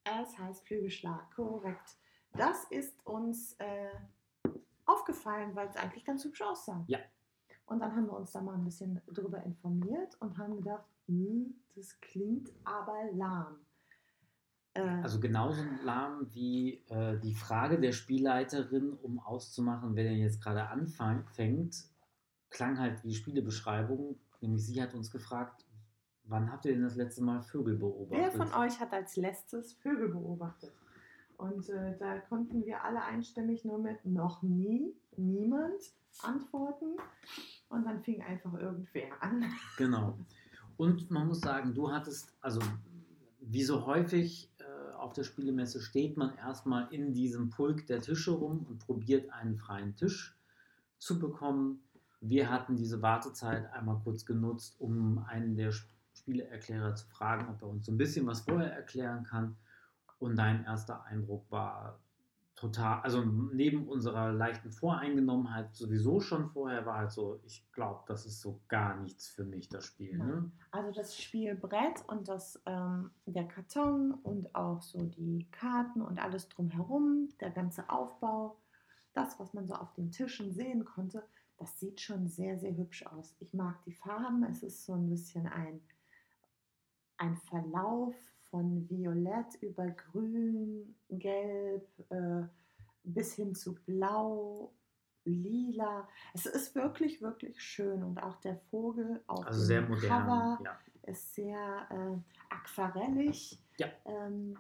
Es heißt Flügelschlag, korrekt. Das ist uns äh, aufgefallen, weil es eigentlich ganz hübsch aussah. Ja. Und dann haben wir uns da mal ein bisschen drüber informiert und haben gedacht, hm, das klingt aber lahm. Äh, Also genauso lahm wie äh, die Frage der Spielleiterin, um auszumachen, wer denn jetzt gerade anfängt, klang halt die Spielebeschreibung. Nämlich sie hat uns gefragt, wann habt ihr denn das letzte Mal Vögel wer beobachtet? von euch hat als letztes Vögel beobachtet? Und äh, da konnten wir alle einstimmig nur mit noch nie, niemand antworten. Und dann fing einfach irgendwer an. Genau. Und man muss sagen, du hattest, also wie so häufig äh, auf der Spielemesse steht man erstmal in diesem Pulk der Tische rum und probiert einen freien Tisch zu bekommen. Wir hatten diese Wartezeit einmal kurz genutzt, um einen der Sp- Spieleerklärer zu fragen, ob er uns so ein bisschen was vorher erklären kann. Und dein erster Eindruck war total, also neben unserer leichten Voreingenommenheit sowieso schon vorher war halt so, ich glaube, das ist so gar nichts für mich, das Spiel. Ne? Also das Spielbrett und das, ähm, der Karton und auch so die Karten und alles drumherum, der ganze Aufbau, das, was man so auf den Tischen sehen konnte, das sieht schon sehr, sehr hübsch aus. Ich mag die Farben, es ist so ein bisschen ein, ein Verlauf von Violett über Grün, Gelb äh, bis hin zu Blau, Lila. Es ist wirklich, wirklich schön und auch der Vogel auf Also dem sehr modern. Cover Ja. ist sehr äh, aquarellig. Ja. Ähm,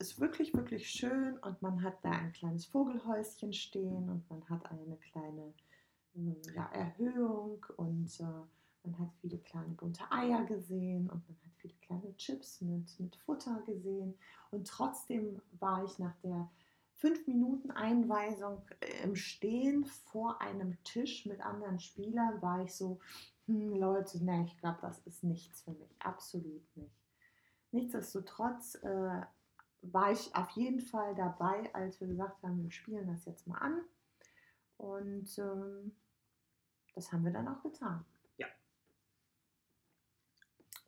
ist wirklich, wirklich schön und man hat da ein kleines Vogelhäuschen stehen und man hat eine kleine ja, Erhöhung und äh, man hat viele kleine bunte Eier gesehen und man hat viele kleine Chips mit, mit Futter gesehen und trotzdem war ich nach der 5 Minuten Einweisung äh, im Stehen vor einem Tisch mit anderen Spielern war ich so, hm, Leute, ne, ich glaube, das ist nichts für mich. Absolut nicht. Nichtsdestotrotz äh, war ich auf jeden Fall dabei, als wir gesagt haben, wir spielen das jetzt mal an. Und ähm, das haben wir dann auch getan.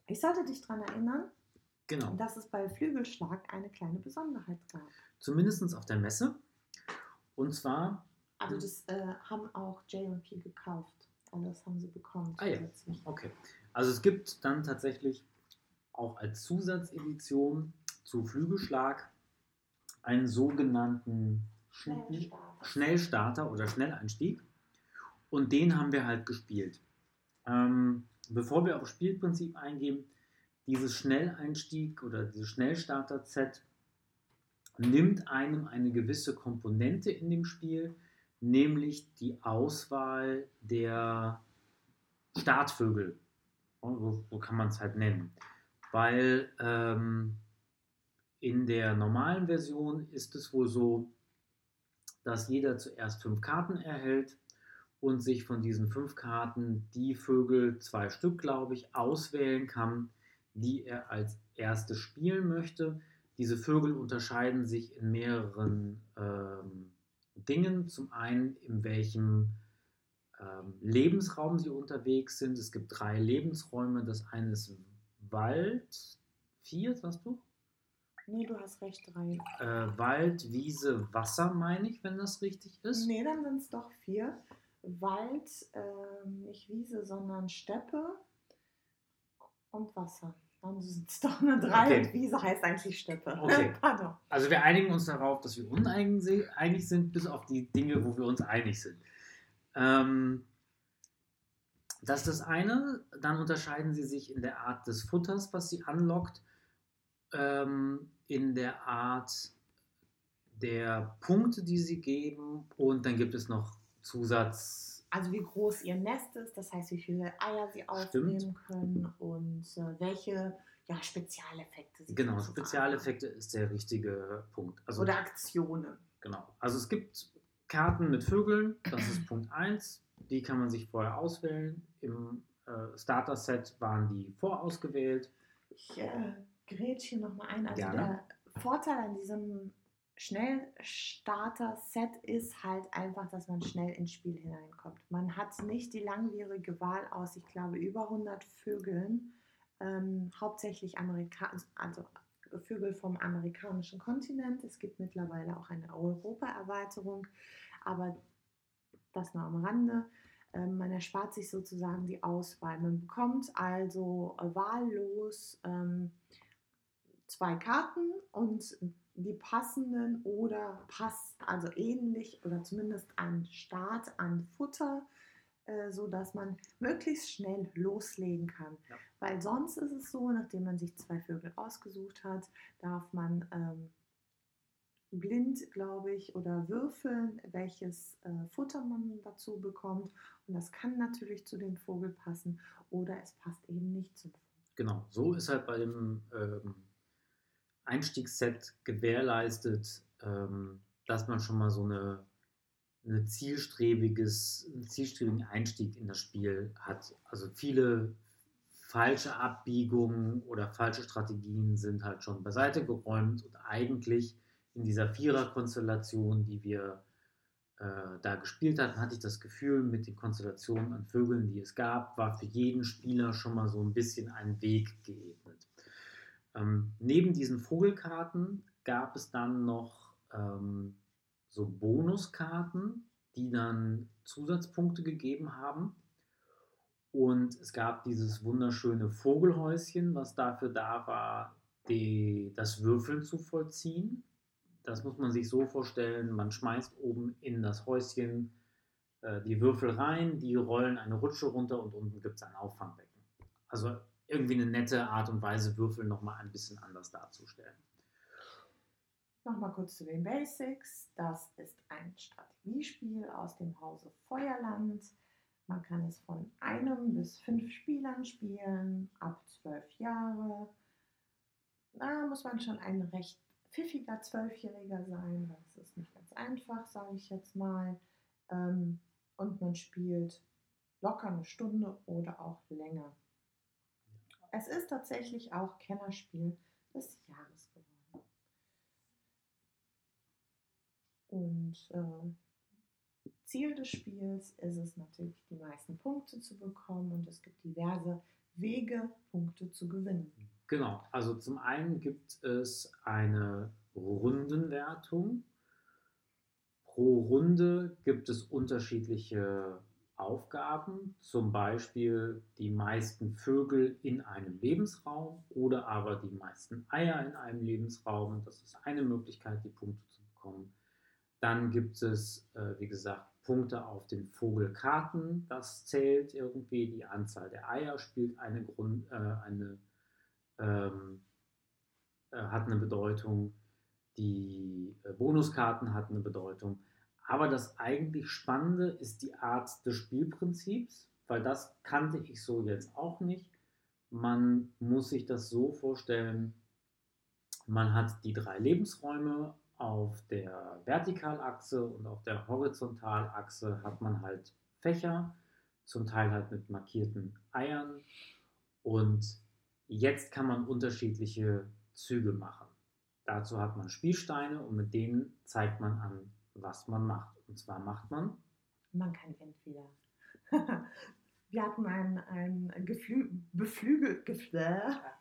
Ich sollte dich daran erinnern, Genau. dass es bei Flügelschlag eine kleine Besonderheit gab. Zumindest auf der Messe. Und zwar, Also Mhm. das äh, haben auch J&P gekauft. Also das haben sie bekommen Ah ja. okay. Also es gibt dann tatsächlich auch als Zusatzedition zu Flügelschlag einen sogenannten Sch- Schnellstart. Schnellstarter oder Schnelleinstieg. Und den haben wir halt gespielt. Ähm, bevor wir auf Spielprinzip eingehen, dieses Schnelleinstieg oder dieses Schnellstarter-Set nimmt einem eine gewisse Komponente in dem Spiel, nämlich die Auswahl der Startvögel. So, so kann man es halt nennen. Weil ähm, in der normalen Version ist es wohl so, dass jeder zuerst fünf Karten erhält und sich von diesen fünf Karten die Vögel, zwei Stück glaube ich, auswählen kann, die er als erste spielen möchte. Diese Vögel unterscheiden sich in mehreren ähm, Dingen. Zum einen, in welchem ähm, Lebensraum sie unterwegs sind. Es gibt drei Lebensräume. Das eine ist Wald. Vier, sagst du? Nee, du hast recht, drei. Äh, Wald, Wiese, Wasser, meine ich, wenn das richtig ist. Nee, dann sind es doch vier. Wald, äh, nicht Wiese, sondern Steppe und Wasser. Dann sind es doch nur drei Okay. und Wiese heißt eigentlich Steppe. Okay. Pardon. Also wir einigen uns darauf, dass wir uneinig sind, bis auf die Dinge, wo wir uns einig sind. Ähm, das ist das eine. Dann unterscheiden sie sich in der Art des Futters, was sie anlockt, ähm, in der Art der Punkte, die sie geben und dann gibt es noch Zusatz. Also wie groß ihr Nest ist, das heißt, wie viele Eier sie aufnehmen können und äh, welche ja, Spezialeffekte sie Genau, Spezialeffekte ist der richtige Punkt. haben. Also Oder Aktionen. Genau. Also es gibt Karten mit Vögeln, das ist Punkt 1. Die kann man sich vorher auswählen. Im äh, Starter-Set waren die vorausgewählt. Ich äh, grätsch hier nochmal ein. Also Gerne. der Vorteil an diesem Schnellstarter-Set ist halt einfach, dass man schnell ins Spiel hineinkommt. Man hat nicht die langwierige Wahl aus, ich glaube, über 100 Vögeln, ähm, hauptsächlich Amerika also Vögel vom amerikanischen Kontinent. Es gibt mittlerweile auch eine Europa-Erweiterung, aber das nur am Rande. Ähm, man erspart sich sozusagen die Auswahl. Man bekommt also wahllos ähm, zwei Karten und die passenden oder pass, also ähnlich oder zumindest ein Start an Futter, äh, so dass man möglichst schnell loslegen kann. Ja. Weil sonst ist es so, nachdem man sich zwei Vögel ausgesucht hat, darf man ähm, blind, glaube ich, oder würfeln, welches äh, Futter man dazu bekommt. Und das kann natürlich zu dem Vogel passen oder es passt eben nicht zum Vogel. Genau, so ist halt bei dem ähm, Einstiegsset gewährleistet, ähm, dass man schon mal so eine, eine zielstrebiges, einen zielstrebigen Einstieg in das Spiel hat. Also viele falsche Abbiegungen oder falsche Strategien sind halt schon beiseite geräumt und eigentlich in dieser Vierer-Konstellation, die wir äh, da gespielt hatten, hatte ich das Gefühl, mit den Konstellationen an Vögeln, die es gab, war für jeden Spieler schon mal so ein bisschen ein Weg geebnet. Ähm, neben diesen Vogelkarten gab es dann noch ähm, so Bonuskarten, die dann Zusatzpunkte gegeben haben. Und es gab dieses wunderschöne Vogelhäuschen, was dafür da war, die, das Würfeln zu vollziehen. Das muss man sich so vorstellen, man schmeißt oben in das Häuschen äh, die Würfel rein, die rollen eine Rutsche runter und unten gibt es ein Auffangbecken. Also irgendwie eine nette Art und Weise, Würfel nochmal ein bisschen anders darzustellen. Nochmal kurz zu den Basics. Das ist ein Strategiespiel aus dem Hause Feuerland. Man kann es von einem bis fünf Spielern spielen, ab zwölf Jahre. Da muss man schon ein recht pfiffiger Zwölfjähriger sein. Das ist nicht ganz einfach, sage ich jetzt mal. Ähm, Und man spielt locker eine Stunde oder auch länger. Es ist tatsächlich auch Kennerspiel des Jahres geworden. Und äh, Ziel des Spiels ist es natürlich, die meisten Punkte zu bekommen und es gibt diverse Wege, Punkte zu gewinnen. Genau, also zum einen gibt es eine Rundenwertung. Pro Runde gibt es unterschiedliche Aufgaben, zum Beispiel die meisten Vögel in einem Lebensraum oder aber die meisten Eier in einem Lebensraum. Das ist eine Möglichkeit, die Punkte zu bekommen. Dann gibt es, äh, wie gesagt, Punkte auf den Vogelkarten. Das zählt irgendwie. Die Anzahl der Eier spielt eine, Grund, äh, eine ähm, äh, hat eine Bedeutung, die äh, Bonuskarten hat eine Bedeutung. Aber das eigentlich Spannende ist die Art des Spielprinzips, weil das kannte ich so jetzt auch nicht. Man muss sich das so vorstellen, man hat die drei Lebensräume auf der Vertikalachse und auf der Horizontalachse hat man halt Fächer, zum Teil halt mit markierten Eiern. Und jetzt kann man unterschiedliche Züge machen. Dazu hat man Spielsteine und mit denen zeigt man an, was man macht. Und zwar macht man. Man kann entweder wir hatten ein, ein Geflü beflügel,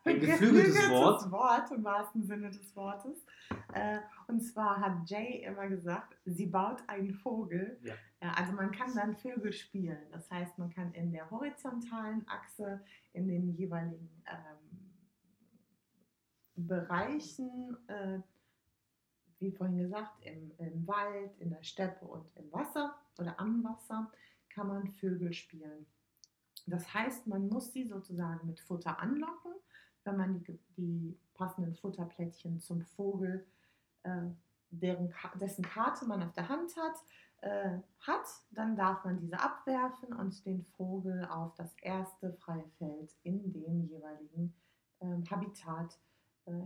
ein geflügeltes Wort. Wort im wahrsten Sinne des Wortes. Äh, und zwar hat Jay immer gesagt, sie baut einen Vogel. Ja. Also man kann dann Vögel spielen. Das heißt, man kann in der horizontalen Achse in den jeweiligen ähm, Bereichen, äh, wie vorhin gesagt, im, im Wald, in der Steppe und im Wasser oder am Wasser, kann man Vögel spielen. Das heißt, man muss sie sozusagen mit Futter anlocken. Wenn man die, die passenden Futterplättchen zum Vogel, äh, deren, dessen Karte man auf der Hand hat, äh, hat, dann darf man diese abwerfen und den Vogel auf das erste freie Feld in dem jeweiligen äh, Habitat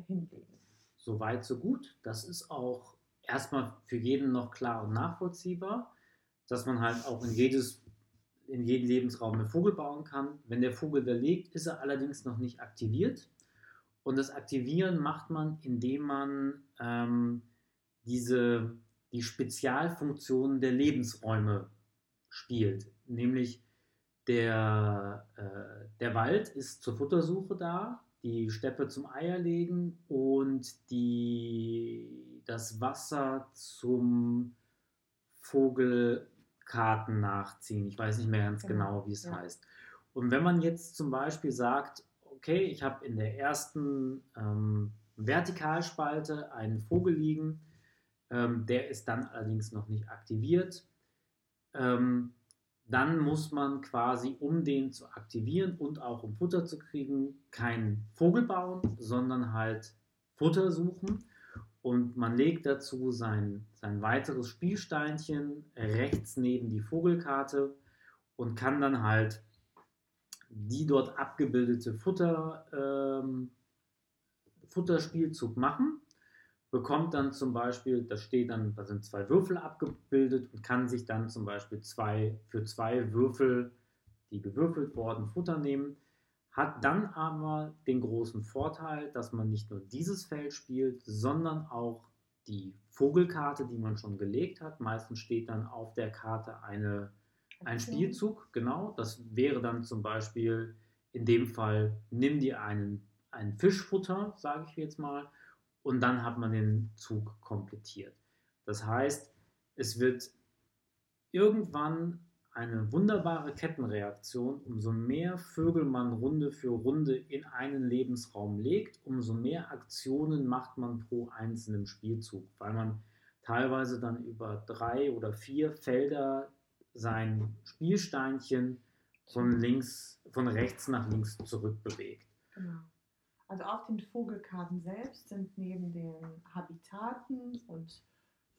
hinlegen. So weit, so gut. Das ist auch erstmal für jeden noch klar und nachvollziehbar, dass man halt auch in jedes in jeden Lebensraum einen Vogel bauen kann. Wenn der Vogel da liegt, ist er allerdings noch nicht aktiviert. Und das Aktivieren macht man, indem man ähm, diese, die Spezialfunktionen der Lebensräume spielt. Nämlich der, äh, der Wald ist zur Futtersuche da, die Steppe zum Eierlegen und die, das Wasser zum Vogel Karten nachziehen. Ich weiß nicht mehr ganz genau, genau wie es ja. heißt. Und wenn man jetzt zum Beispiel sagt, okay, ich habe in der ersten ähm, Vertikalspalte einen Vogel liegen, ähm, der ist dann allerdings noch nicht aktiviert, ähm, dann muss man quasi, um den zu aktivieren und auch um Futter zu kriegen, keinen Vogel bauen, sondern halt Futter suchen. Und man legt dazu sein, sein weiteres Spielsteinchen rechts neben die Vogelkarte und kann dann halt die dort abgebildete Futter, ähm, Futterspielzug machen. Bekommt dann zum Beispiel, da steht dann, da sind zwei Würfel abgebildet und kann sich dann zum Beispiel zwei, für zwei Würfel, die gewürfelt wurden, Futter nehmen hat dann aber den großen Vorteil, dass man nicht nur dieses Feld spielt, sondern auch die Vogelkarte, die man schon gelegt hat. Meistens steht dann auf der Karte eine, ein Spielzug, genau. Das wäre dann zum Beispiel in dem Fall, nimm dir einen, einen Fischfutter, sage ich jetzt mal, und dann hat man den Zug komplettiert. Das heißt, es wird irgendwann eine wunderbare Kettenreaktion. Umso mehr Vögel man Runde für Runde in einen Lebensraum legt, umso mehr Aktionen macht man pro einzelnen Spielzug, weil man teilweise dann über drei oder vier Felder sein Spielsteinchen von links, von rechts nach links zurückbewegt. Genau. Also auf den Vogelkarten selbst sind neben den Habitaten und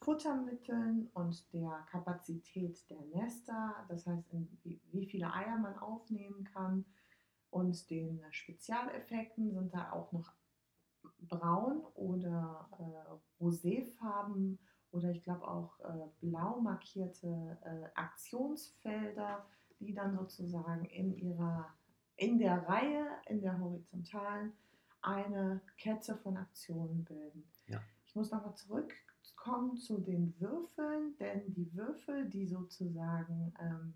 Futtermitteln und der Kapazität der Nester, das heißt, wie, viele Eier man aufnehmen kann. Und den Spezialeffekten sind da auch noch braun oder äh, roséfarben oder ich glaube auch äh, blau markierte äh, Aktionsfelder, die dann sozusagen in ihrer in der Reihe, in der horizontalen, eine Kette von Aktionen bilden. Ja. Ich muss nochmal zurück kommen zu den Würfeln, denn die Würfel, die sozusagen ähm,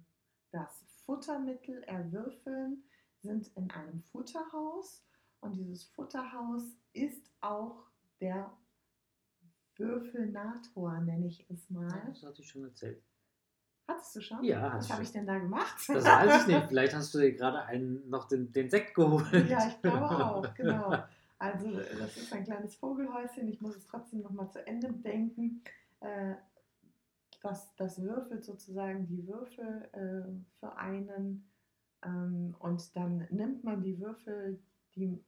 das Futtermittel erwürfeln, sind in einem Futterhaus und dieses Futterhaus ist auch der Würfelnator, nenne ich es mal. Ja, das hatte ich schon erzählt. Hattest du schon? Ja, Was habe ich denn da gemacht? Das weiß ich nicht. Vielleicht hast du dir gerade einen, noch den, den Sekt geholt. Ja, ich glaube auch, genau. Also das ist ein kleines Vogelhäuschen. Ich muss es trotzdem noch mal zu Ende denken. Äh, das, das würfelt sozusagen die Würfel äh, für einen ähm, und dann nimmt man die Würfel, die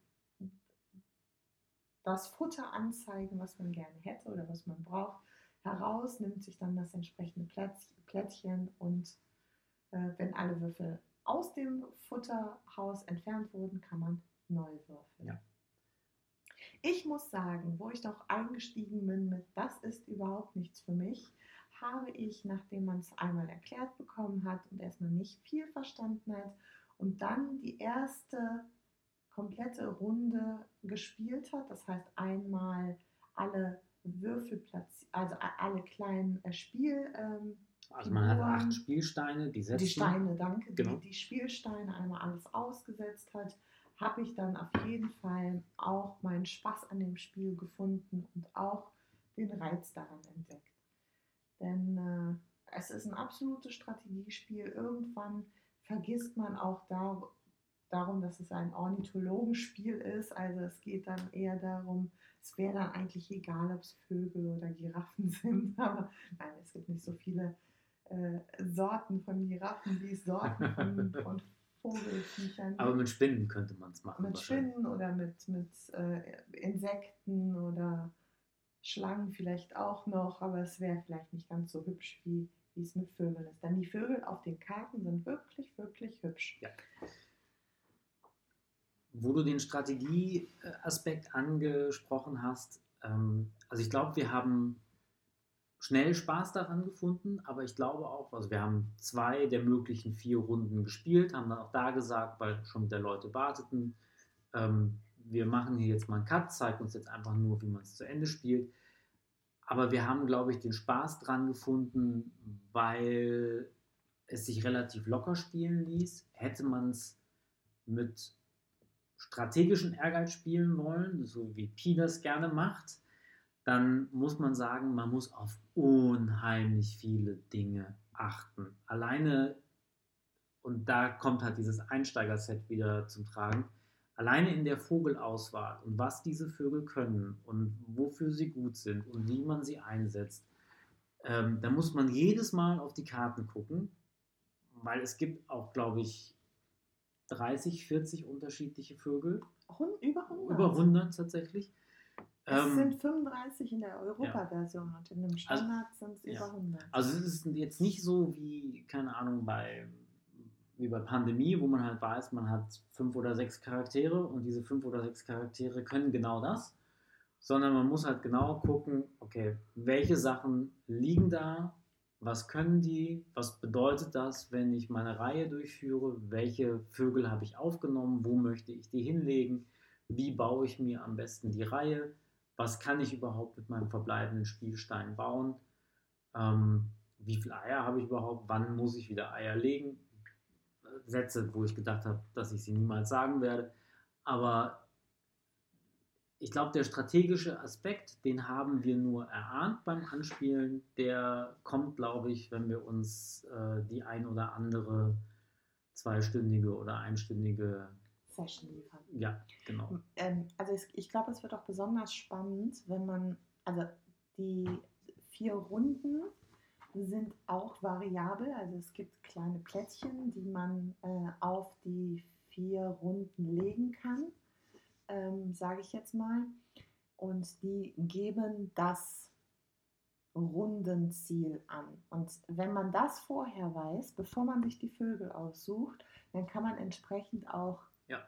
das Futter anzeigen, was man gerne hätte oder was man braucht, heraus, nimmt sich dann das entsprechende Plätz, Plättchen und äh, wenn alle Würfel aus dem Futterhaus entfernt wurden, kann man neu würfeln. Ja. Ich muss sagen, wo ich doch eingestiegen bin mit, das ist überhaupt nichts für mich, habe ich, nachdem man es einmal erklärt bekommen hat und erstmal nicht viel verstanden hat und dann die erste komplette Runde gespielt hat, das heißt einmal alle Würfelplatz, also alle kleinen äh, Spiel. Ähm, also man hat acht Spielsteine, die setzen. Die Steine, danke. Genau. Die, die Spielsteine einmal alles ausgesetzt hat, habe ich dann auf jeden Fall auch meinen Spaß an dem Spiel gefunden und auch den Reiz daran entdeckt. Denn äh, es ist ein absolutes Strategiespiel. Irgendwann vergisst man auch da, darum, dass es ein Ornithologenspiel ist. Also es geht dann eher darum, es wäre dann eigentlich egal, ob es Vögel oder Giraffen sind. Aber nein, es gibt nicht so viele äh, Sorten von Giraffen wie Sorten von, von Vogelviechern. Aber mit Spinnen könnte man es machen. Mit Spinnen oder mit, mit äh, Insekten oder Schlangen vielleicht auch noch, aber es wäre vielleicht nicht ganz so hübsch, wie, wie es mit Vögeln ist. Denn die Vögel auf den Karten sind wirklich, wirklich hübsch. Ja. Wo du den Strategieaspekt angesprochen hast, ähm, also ich glaube, wir haben schnell Spaß daran gefunden, aber ich glaube auch, also wir haben zwei der möglichen vier Runden gespielt, haben dann auch da gesagt, weil schon wieder Leute warteten, ähm, wir machen hier jetzt mal einen Cut, zeigt uns jetzt einfach nur, wie man es zu Ende spielt. Aber wir haben, glaube ich, den Spaß dran gefunden, weil es sich relativ locker spielen ließ. Hätte man es mit strategischen Ehrgeiz spielen wollen, so wie Pi das gerne macht, dann muss man sagen, man muss auf unheimlich viele Dinge achten. Alleine, und da kommt halt dieses Einsteigerset wieder zum Tragen, alleine in der Vogelauswahl und was diese Vögel können und wofür sie gut sind und wie man sie einsetzt, ähm, da muss man jedes Mal auf die Karten gucken, weil es gibt auch, glaube ich, 30, 40 unterschiedliche Vögel. Über 100. Über 100 tatsächlich. Es ähm, sind 35 in der Europa-Version ja. und in dem Standard also, sind es über ja. 100. Also es ist jetzt nicht so wie, keine Ahnung, bei, wie bei Pandemie, wo man halt weiß, man hat fünf oder sechs Charaktere und diese fünf oder sechs Charaktere können genau das, sondern man muss halt genau gucken, okay, welche Sachen liegen da, was können die, was bedeutet das, wenn ich meine Reihe durchführe, welche Vögel habe ich aufgenommen, wo möchte ich die hinlegen, wie baue ich mir am besten die Reihe, was kann ich überhaupt mit meinem verbleibenden Spielstein bauen, ähm, wie viele Eier habe ich überhaupt, wann muss ich wieder Eier legen. Sätze, wo ich gedacht habe, dass ich sie niemals sagen werde. Aber ich glaube, der strategische Aspekt, den haben wir nur erahnt beim Anspielen. Der kommt, glaube ich, wenn wir uns äh, die ein oder andere zweistündige oder einstündige Session liefern. Ja, genau. Ähm, also ich, ich glaube, es wird auch besonders spannend, wenn man, also die vier Runden sind auch variabel. Also es gibt kleine Plättchen, die man äh, auf die vier Runden legen kann ähm, sage ich jetzt mal. Und die geben das Rundenziel an. Und wenn man das vorher weiß, bevor man sich die Vögel aussucht, dann kann man entsprechend auch ja.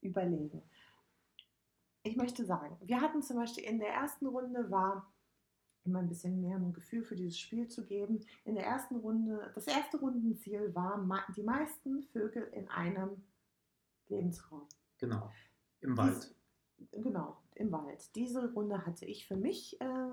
überlegen. Ich möchte sagen, wir hatten zum Beispiel in der ersten Runde war, um ein bisschen mehr ein Gefühl für dieses Spiel zu geben, in der ersten Runde, das erste Rundenziel war die meisten Vögel in einem Lebensraum. Genau. Im Wald. Dies, genau, im Wald. Diese Runde hatte ich für mich äh,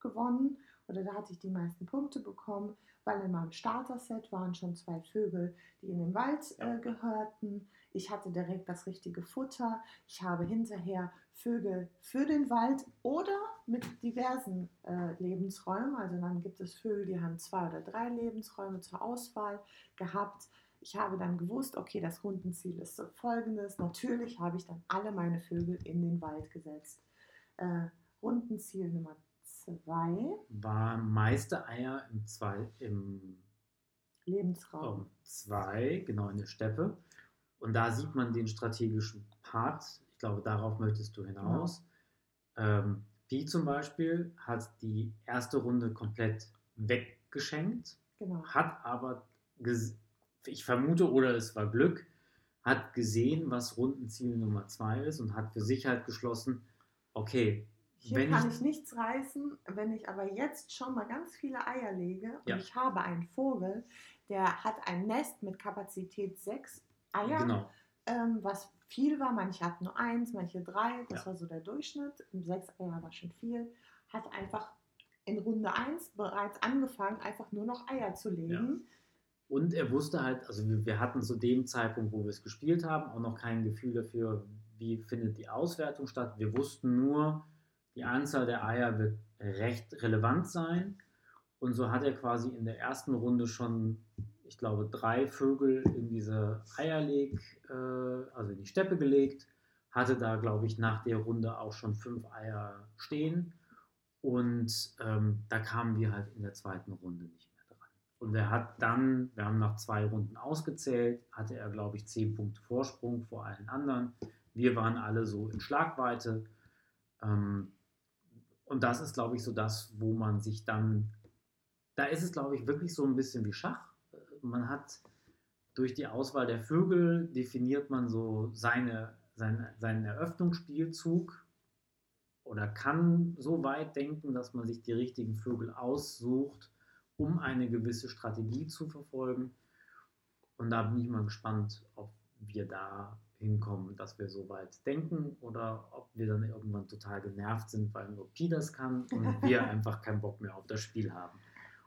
gewonnen oder da hatte ich die meisten Punkte bekommen, weil in meinem Starter-Set waren schon zwei Vögel, die in den Wald äh, gehörten. Ich hatte direkt das richtige Futter. Ich habe hinterher Vögel für den Wald oder mit diversen äh, Lebensräumen. Also dann gibt es Vögel, die haben zwei oder drei Lebensräume zur Auswahl gehabt. Ich habe dann gewusst, okay, das Rundenziel ist so folgendes. Natürlich habe ich dann alle meine Vögel in den Wald gesetzt. Äh, Rundenziel Nummer zwei war meiste Eier im, zwei, im Lebensraum. zwei, genau in der Steppe. Und da sieht man den strategischen Part. Ich glaube, darauf möchtest du hinaus. Genau. Ähm, die zum Beispiel hat die erste Runde komplett weggeschenkt, Genau. hat aber, ich vermute, oder es war Glück, hat gesehen, was Rundenziel Nummer zwei ist und hat für sich halt geschlossen, okay, Hier wenn kann ich- ich nichts reißen, wenn ich aber jetzt schon mal ganz viele Eier lege und Ja. ich habe einen Vogel, der hat ein Nest mit Kapazität sechs Eier, genau, ähm, was viel war. Manche hatten nur eins, manche drei, das Ja. war so der Durchschnitt. Sechs Eier war schon viel. Hat einfach in Runde 1 bereits angefangen, einfach nur noch Eier zu legen. Und er wusste halt, also wir, wir hatten zu dem Zeitpunkt, wo wir es gespielt haben, auch noch kein Gefühl dafür, wie findet die Auswertung statt. Wir wussten nur, die Anzahl der Eier wird recht relevant sein. Und so hat er quasi in der ersten Runde schon, ich glaube, drei Vögel in diese Eierleg, äh, also in die Steppe gelegt. Hatte da, glaube ich, nach der Runde auch schon fünf Eier stehen. Und ähm, da kamen wir halt in der zweiten Runde nicht. Und er hat dann, wir haben nach zwei Runden ausgezählt, hatte er, glaube ich, zehn Punkte Vorsprung vor allen anderen. Wir waren alle so in Schlagweite. Ähm, und das ist, glaube ich, so das, wo man sich dann, da ist es, glaube ich, wirklich so ein bisschen wie Schach. Man hat durch die Auswahl der Vögel definiert man so seine, seine, seinen Eröffnungsspielzug oder kann so weit denken, dass man sich die richtigen Vögel aussucht, um eine gewisse Strategie zu verfolgen. Und da bin ich mal gespannt, ob wir da hinkommen, dass wir so weit denken oder ob wir dann irgendwann total genervt sind, weil nur Pi das kann und wir einfach keinen Bock mehr auf das Spiel haben.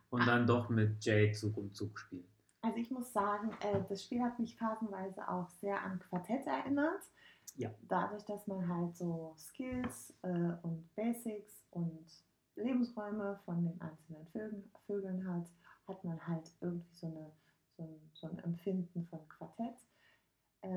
Und dann doch mit Jay Zug um Zug spielen. Also ich muss sagen, äh, das Spiel hat mich phasenweise auch sehr an Quartett erinnert. Ja. Dadurch, dass man halt so Skills äh, und Basics und Lebensräume von den einzelnen Vögeln, Vögeln hat, hat man halt irgendwie so, eine, so, ein, so ein Empfinden von Quartett. Äh,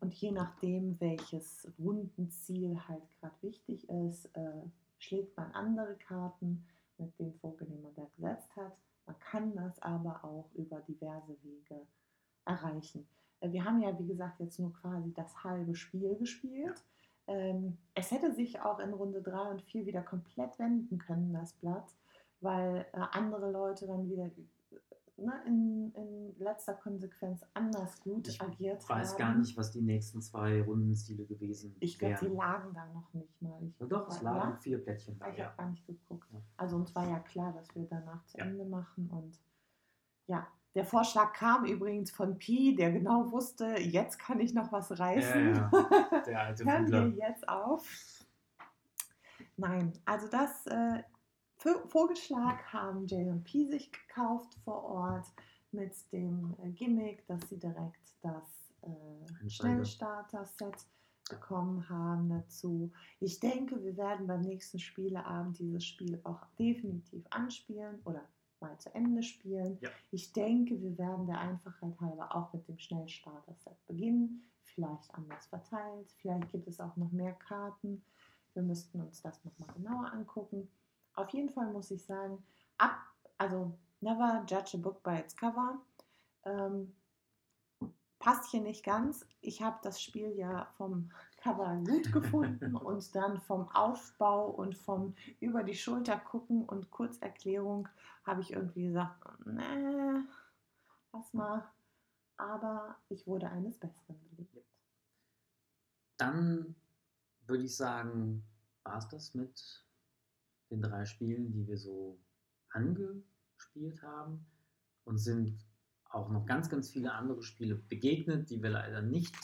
und je nachdem, welches Rundenziel halt gerade wichtig ist, äh, schlägt man andere Karten mit dem Vogel, den man da gesetzt hat. Man kann das aber auch über diverse Wege erreichen. Äh, Wir haben ja, wie gesagt, jetzt nur quasi das halbe Spiel gespielt. Ähm, es hätte sich auch in Runde 3 und 4 wieder komplett wenden können, das Blatt, weil äh, andere Leute dann wieder äh, ne, in, in letzter Konsequenz anders gut Ich agiert Ich weiß haben. gar nicht, was die nächsten zwei Rundenziele gewesen Ich glaube, die wären. lagen da noch nicht mal. Ich, Ja, doch, es ja? lagen vier Plättchen da. Ich Ja. habe gar nicht geguckt. Ja. Also uns war ja klar, dass wir danach zu Ja. Ende machen. Und ja, der Vorschlag kam übrigens von Pi, der genau wusste, jetzt kann ich noch was reißen. Ja, Der alte Hören wir jetzt auf. Nein, also das äh, Vogelschlag haben Jay und Pi sich gekauft vor Ort mit dem äh, Gimmick, dass sie direkt das äh. Schnellstarter-Set bekommen haben dazu. Ich denke, wir werden beim nächsten Spieleabend dieses Spiel auch definitiv anspielen oder mal zu Ende spielen. Ja. Ich denke, wir werden der Einfachheit halber auch mit dem Schnellstarter-Set beginnen. Vielleicht anders verteilt, vielleicht gibt es auch noch mehr Karten. Wir müssten uns das nochmal genauer angucken. Auf jeden Fall muss ich sagen, ab, also never judge a book by its cover. Ähm, passt hier nicht ganz. Ich habe das Spiel ja vom Cover gut gefunden und dann vom Aufbau und vom über die Schulter gucken und Kurzerklärung habe ich irgendwie gesagt, nee, lass mal. Aber ich wurde eines Besseren belegt. Dann würde ich sagen, war es das mit den drei Spielen, die wir so angespielt haben und sind auch noch ganz, ganz viele andere Spiele begegnet, die wir leider nicht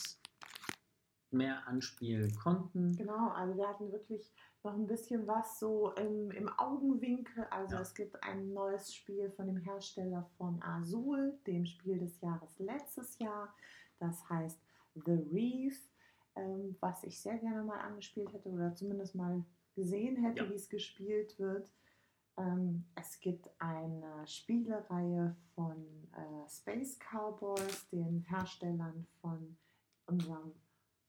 mehr anspielen konnten. Genau, also wir hatten wirklich noch ein bisschen was so im, im Augenwinkel. Also Ja. es gibt ein neues Spiel von dem Hersteller von Azul, dem Spiel des Jahres letztes Jahr. Das heißt The Reef, ähm, was ich sehr gerne mal angespielt hätte oder zumindest mal gesehen hätte, Ja. wie es gespielt wird. Ähm, es gibt eine Spielereihe von äh, Space Cowboys, den Herstellern von unserem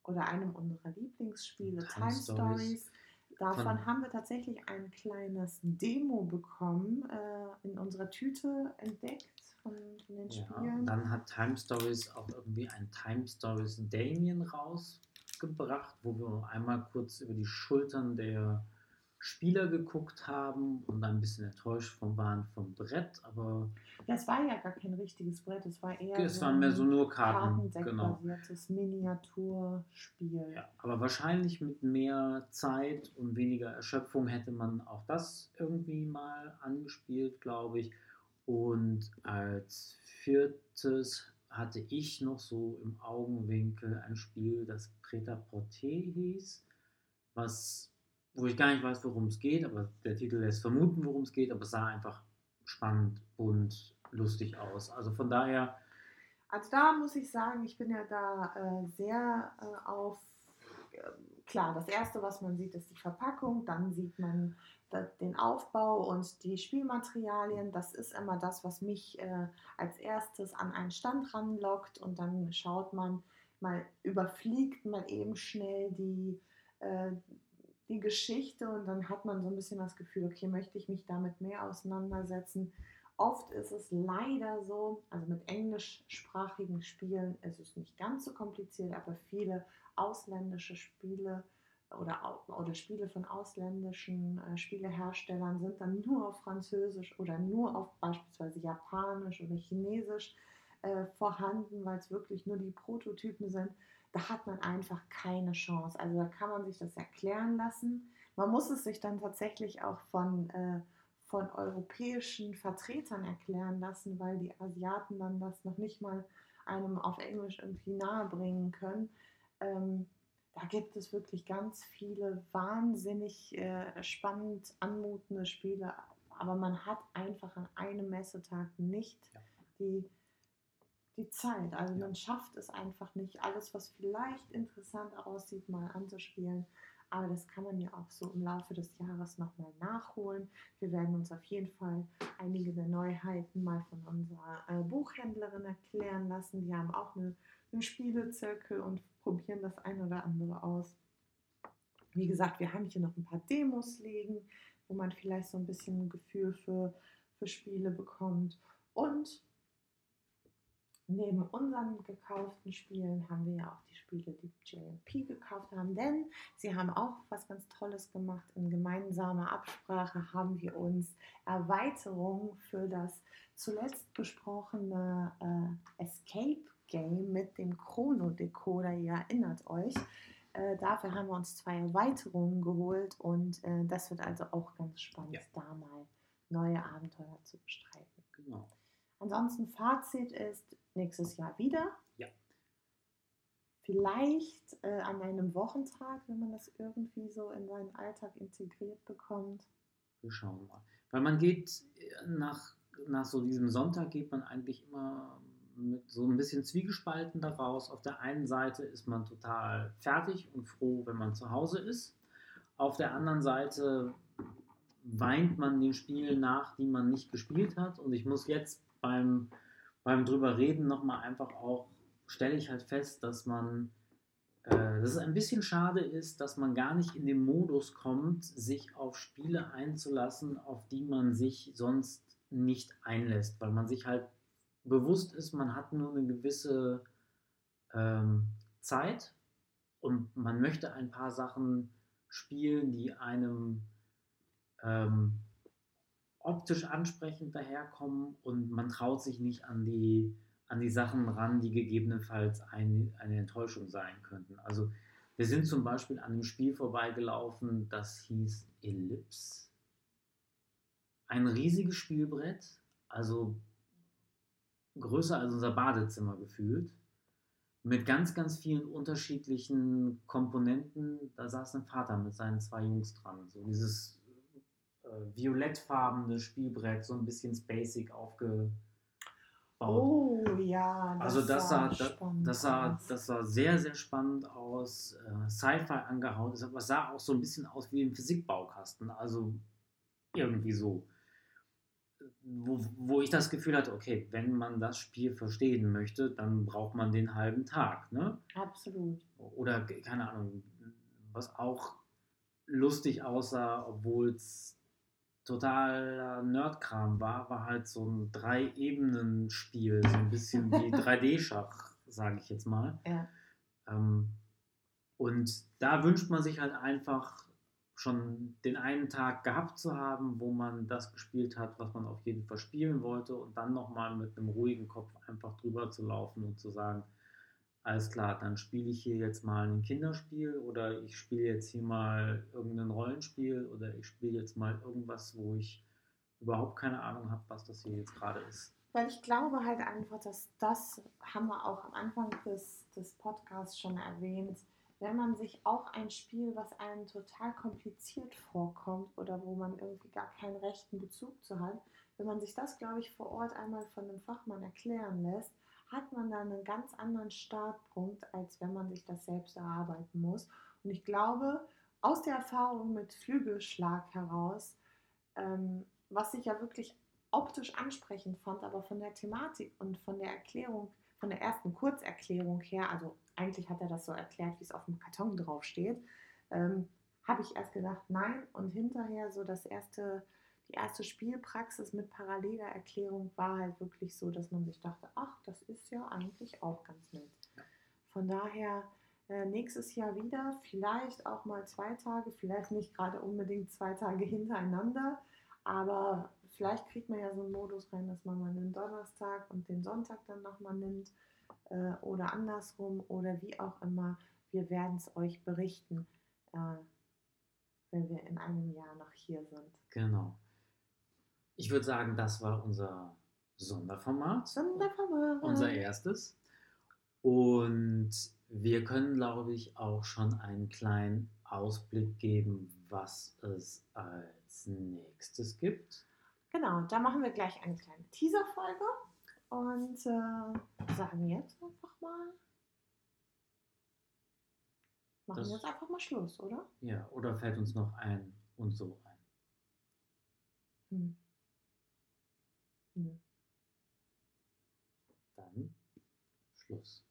oder einem unserer Lieblingsspiele, Time Time, Stories. Stories. Davon Von- haben wir tatsächlich ein kleines Demo bekommen, äh, in unserer Tüte entdeckt von, von den Ja, Spielen. dann hat Time Stories auch irgendwie ein Time Stories Damien rausgebracht, wo wir einmal kurz über die Schultern der Spieler geguckt haben und ein bisschen enttäuscht von waren vom Brett, aber Das war ja gar kein richtiges Brett, es war eher es waren mehr so nur Karten. Genau. Miniaturspiel. Ja, aber wahrscheinlich mit mehr Zeit und weniger Erschöpfung hätte man auch das irgendwie mal angespielt, glaube ich. Und als viertes hatte ich noch so im Augenwinkel ein Spiel, das Prêt-à-Porter hieß, was, wo ich gar nicht weiß, worum es geht, aber der Titel lässt vermuten, worum es geht, aber es sah einfach spannend, bunt, lustig aus. Also von daher, Also da muss ich sagen, ich bin ja da äh, sehr äh, auf, äh, klar, das Erste, was man sieht, ist die Verpackung, dann sieht man den Aufbau und die Spielmaterialien. Das ist immer das, was mich äh, als erstes an einen Stand ranlockt und dann schaut man mal, überfliegt mal eben schnell die, äh, die Geschichte und dann hat man so ein bisschen das Gefühl, okay, möchte ich mich damit mehr auseinandersetzen. Oft ist es leider so, also mit englischsprachigen Spielen ist es nicht ganz so kompliziert, aber viele ausländische Spiele oder, oder Spiele von ausländischen äh, Spieleherstellern sind dann nur auf Französisch oder nur auf beispielsweise Japanisch oder Chinesisch äh, vorhanden, weil es wirklich nur die Prototypen sind. Da hat man einfach keine Chance. Also da kann man sich das erklären lassen. Man muss es sich dann tatsächlich auch von, äh, von europäischen Vertretern erklären lassen, weil die Asiaten dann das noch nicht mal einem auf Englisch irgendwie nahebringen können. Ähm, da gibt es wirklich ganz viele wahnsinnig äh, spannend anmutende Spiele, aber man hat einfach an einem Messetag nicht Ja. die, die Zeit. Also Ja. man schafft es einfach nicht, alles, was vielleicht interessant aussieht, mal anzuspielen. Aber das kann man ja auch so im Laufe des Jahres nochmal nachholen. Wir werden uns auf jeden Fall einige der Neuheiten mal von unserer äh, Buchhändlerin erklären lassen. Die haben auch eine, einen Spielezirkel und probieren das ein oder andere aus. Wie gesagt, wir haben hier noch ein paar Demos liegen, wo man vielleicht so ein bisschen ein Gefühl für, für Spiele bekommt. Und neben unseren gekauften Spielen haben wir ja auch die Spiele, die JP gekauft haben, denn sie haben auch was ganz Tolles gemacht. In gemeinsamer Absprache haben wir uns Erweiterungen für das zuletzt besprochene äh, Escape Game mit dem Chrono Decoder. Ihr erinnert euch. Äh, dafür haben wir uns zwei Erweiterungen geholt und äh, das wird also auch ganz spannend, Ja. da mal neue Abenteuer zu bestreiten. genau. Ansonsten Fazit ist nächstes Jahr wieder. Ja. Vielleicht äh, an einem Wochentag, wenn man das irgendwie so in seinen Alltag integriert bekommt. Wir schauen mal. Weil man geht äh, nach, nach so diesem Sonntag geht man eigentlich immer mit so ein bisschen Zwiegespalten daraus. Auf der einen Seite ist man total fertig und froh, wenn man zu Hause ist. Auf der anderen Seite weint man den Spielen nach, die man nicht gespielt hat. Und ich muss jetzt beim, beim drüber reden nochmal einfach auch, stelle ich halt fest, dass man äh, dass es ein bisschen schade ist, dass man gar nicht in den Modus kommt, sich auf Spiele einzulassen, auf die man sich sonst nicht einlässt, weil man sich halt bewusst ist, man hat nur eine gewisse ähm, Zeit und man möchte ein paar Sachen spielen, die einem ähm, optisch ansprechend daherkommen und man traut sich nicht an die, an die Sachen ran, die gegebenenfalls ein, eine Enttäuschung sein könnten. Also wir sind zum Beispiel an einem Spiel vorbeigelaufen, das hieß Ellipse. Ein riesiges Spielbrett, also größer als unser Badezimmer gefühlt, mit ganz, ganz vielen unterschiedlichen Komponenten. Da saß ein Vater mit seinen zwei Jungs dran. So dieses äh, violettfarbene Spielbrett, so ein bisschen spacig aufgebaut. Oh ja, Also das sah, das, spannend das, sah, das sah sehr, sehr spannend aus, äh, Sci-Fi angehaut. Es sah- sah auch so ein bisschen aus wie ein Physikbaukasten, also irgendwie so. Wo, wo ich das Gefühl hatte, okay, wenn man das Spiel verstehen möchte, dann braucht man den halben Tag. Ne? Absolut. Oder keine Ahnung, was auch lustig aussah, obwohl es totaler Nerdkram war, war halt so ein Drei-Ebenen-Spiel, so ein bisschen wie 3D-Schach, sage ich jetzt mal. Ja. Ähm, und da wünscht man sich halt einfach schon den einen Tag gehabt zu haben, wo man das gespielt hat, was man auf jeden Fall spielen wollte und dann nochmal mit einem ruhigen Kopf einfach drüber zu laufen und zu sagen, alles klar, dann spiele ich hier jetzt mal ein Kinderspiel oder ich spiele jetzt hier mal irgendein Rollenspiel oder ich spiele jetzt mal irgendwas, wo ich überhaupt keine Ahnung habe, was das hier jetzt gerade ist. Weil ich glaube halt einfach, dass das haben wir auch am Anfang des, des Podcasts schon erwähnt, wenn man sich auch ein Spiel, was einem total kompliziert vorkommt oder wo man irgendwie gar keinen rechten Bezug zu hat, wenn man sich das, glaube ich, vor Ort einmal von einem Fachmann erklären lässt, hat man dann einen ganz anderen Startpunkt, als wenn man sich das selbst erarbeiten muss. Und ich glaube, aus der Erfahrung mit Flügelschlag heraus, ähm, was ich ja wirklich optisch ansprechend fand, aber von der Thematik und von der Erklärung, von der ersten Kurzerklärung her, also eigentlich hat er das so erklärt, wie es auf dem Karton draufsteht, ähm, habe ich erst gedacht, nein. Und hinterher so das erste, die erste Spielpraxis mit paralleler Erklärung war halt wirklich so, dass man sich dachte, ach, das ist ja eigentlich auch ganz nett. Von daher äh, nächstes Jahr wieder, vielleicht auch mal zwei Tage, vielleicht nicht gerade unbedingt zwei Tage hintereinander, aber vielleicht kriegt man ja so einen Modus rein, dass man mal den Donnerstag und den Sonntag dann nochmal nimmt äh, oder andersrum oder wie auch immer. Wir werden es euch berichten, äh, wenn wir in einem Jahr noch hier sind. Genau. Ich würde sagen, das war unser Sonderformat. Sonderformat. Unser erstes. Und wir können, glaube ich, auch schon einen kleinen Ausblick geben, was es als nächstes gibt. Genau, da machen wir gleich eine kleine Teaser-Folge und äh, sagen jetzt einfach mal, machen Das- jetzt einfach mal Schluss, oder? Ja, oder fällt uns noch ein und so ein? Hm. Nö. Dann Schluss.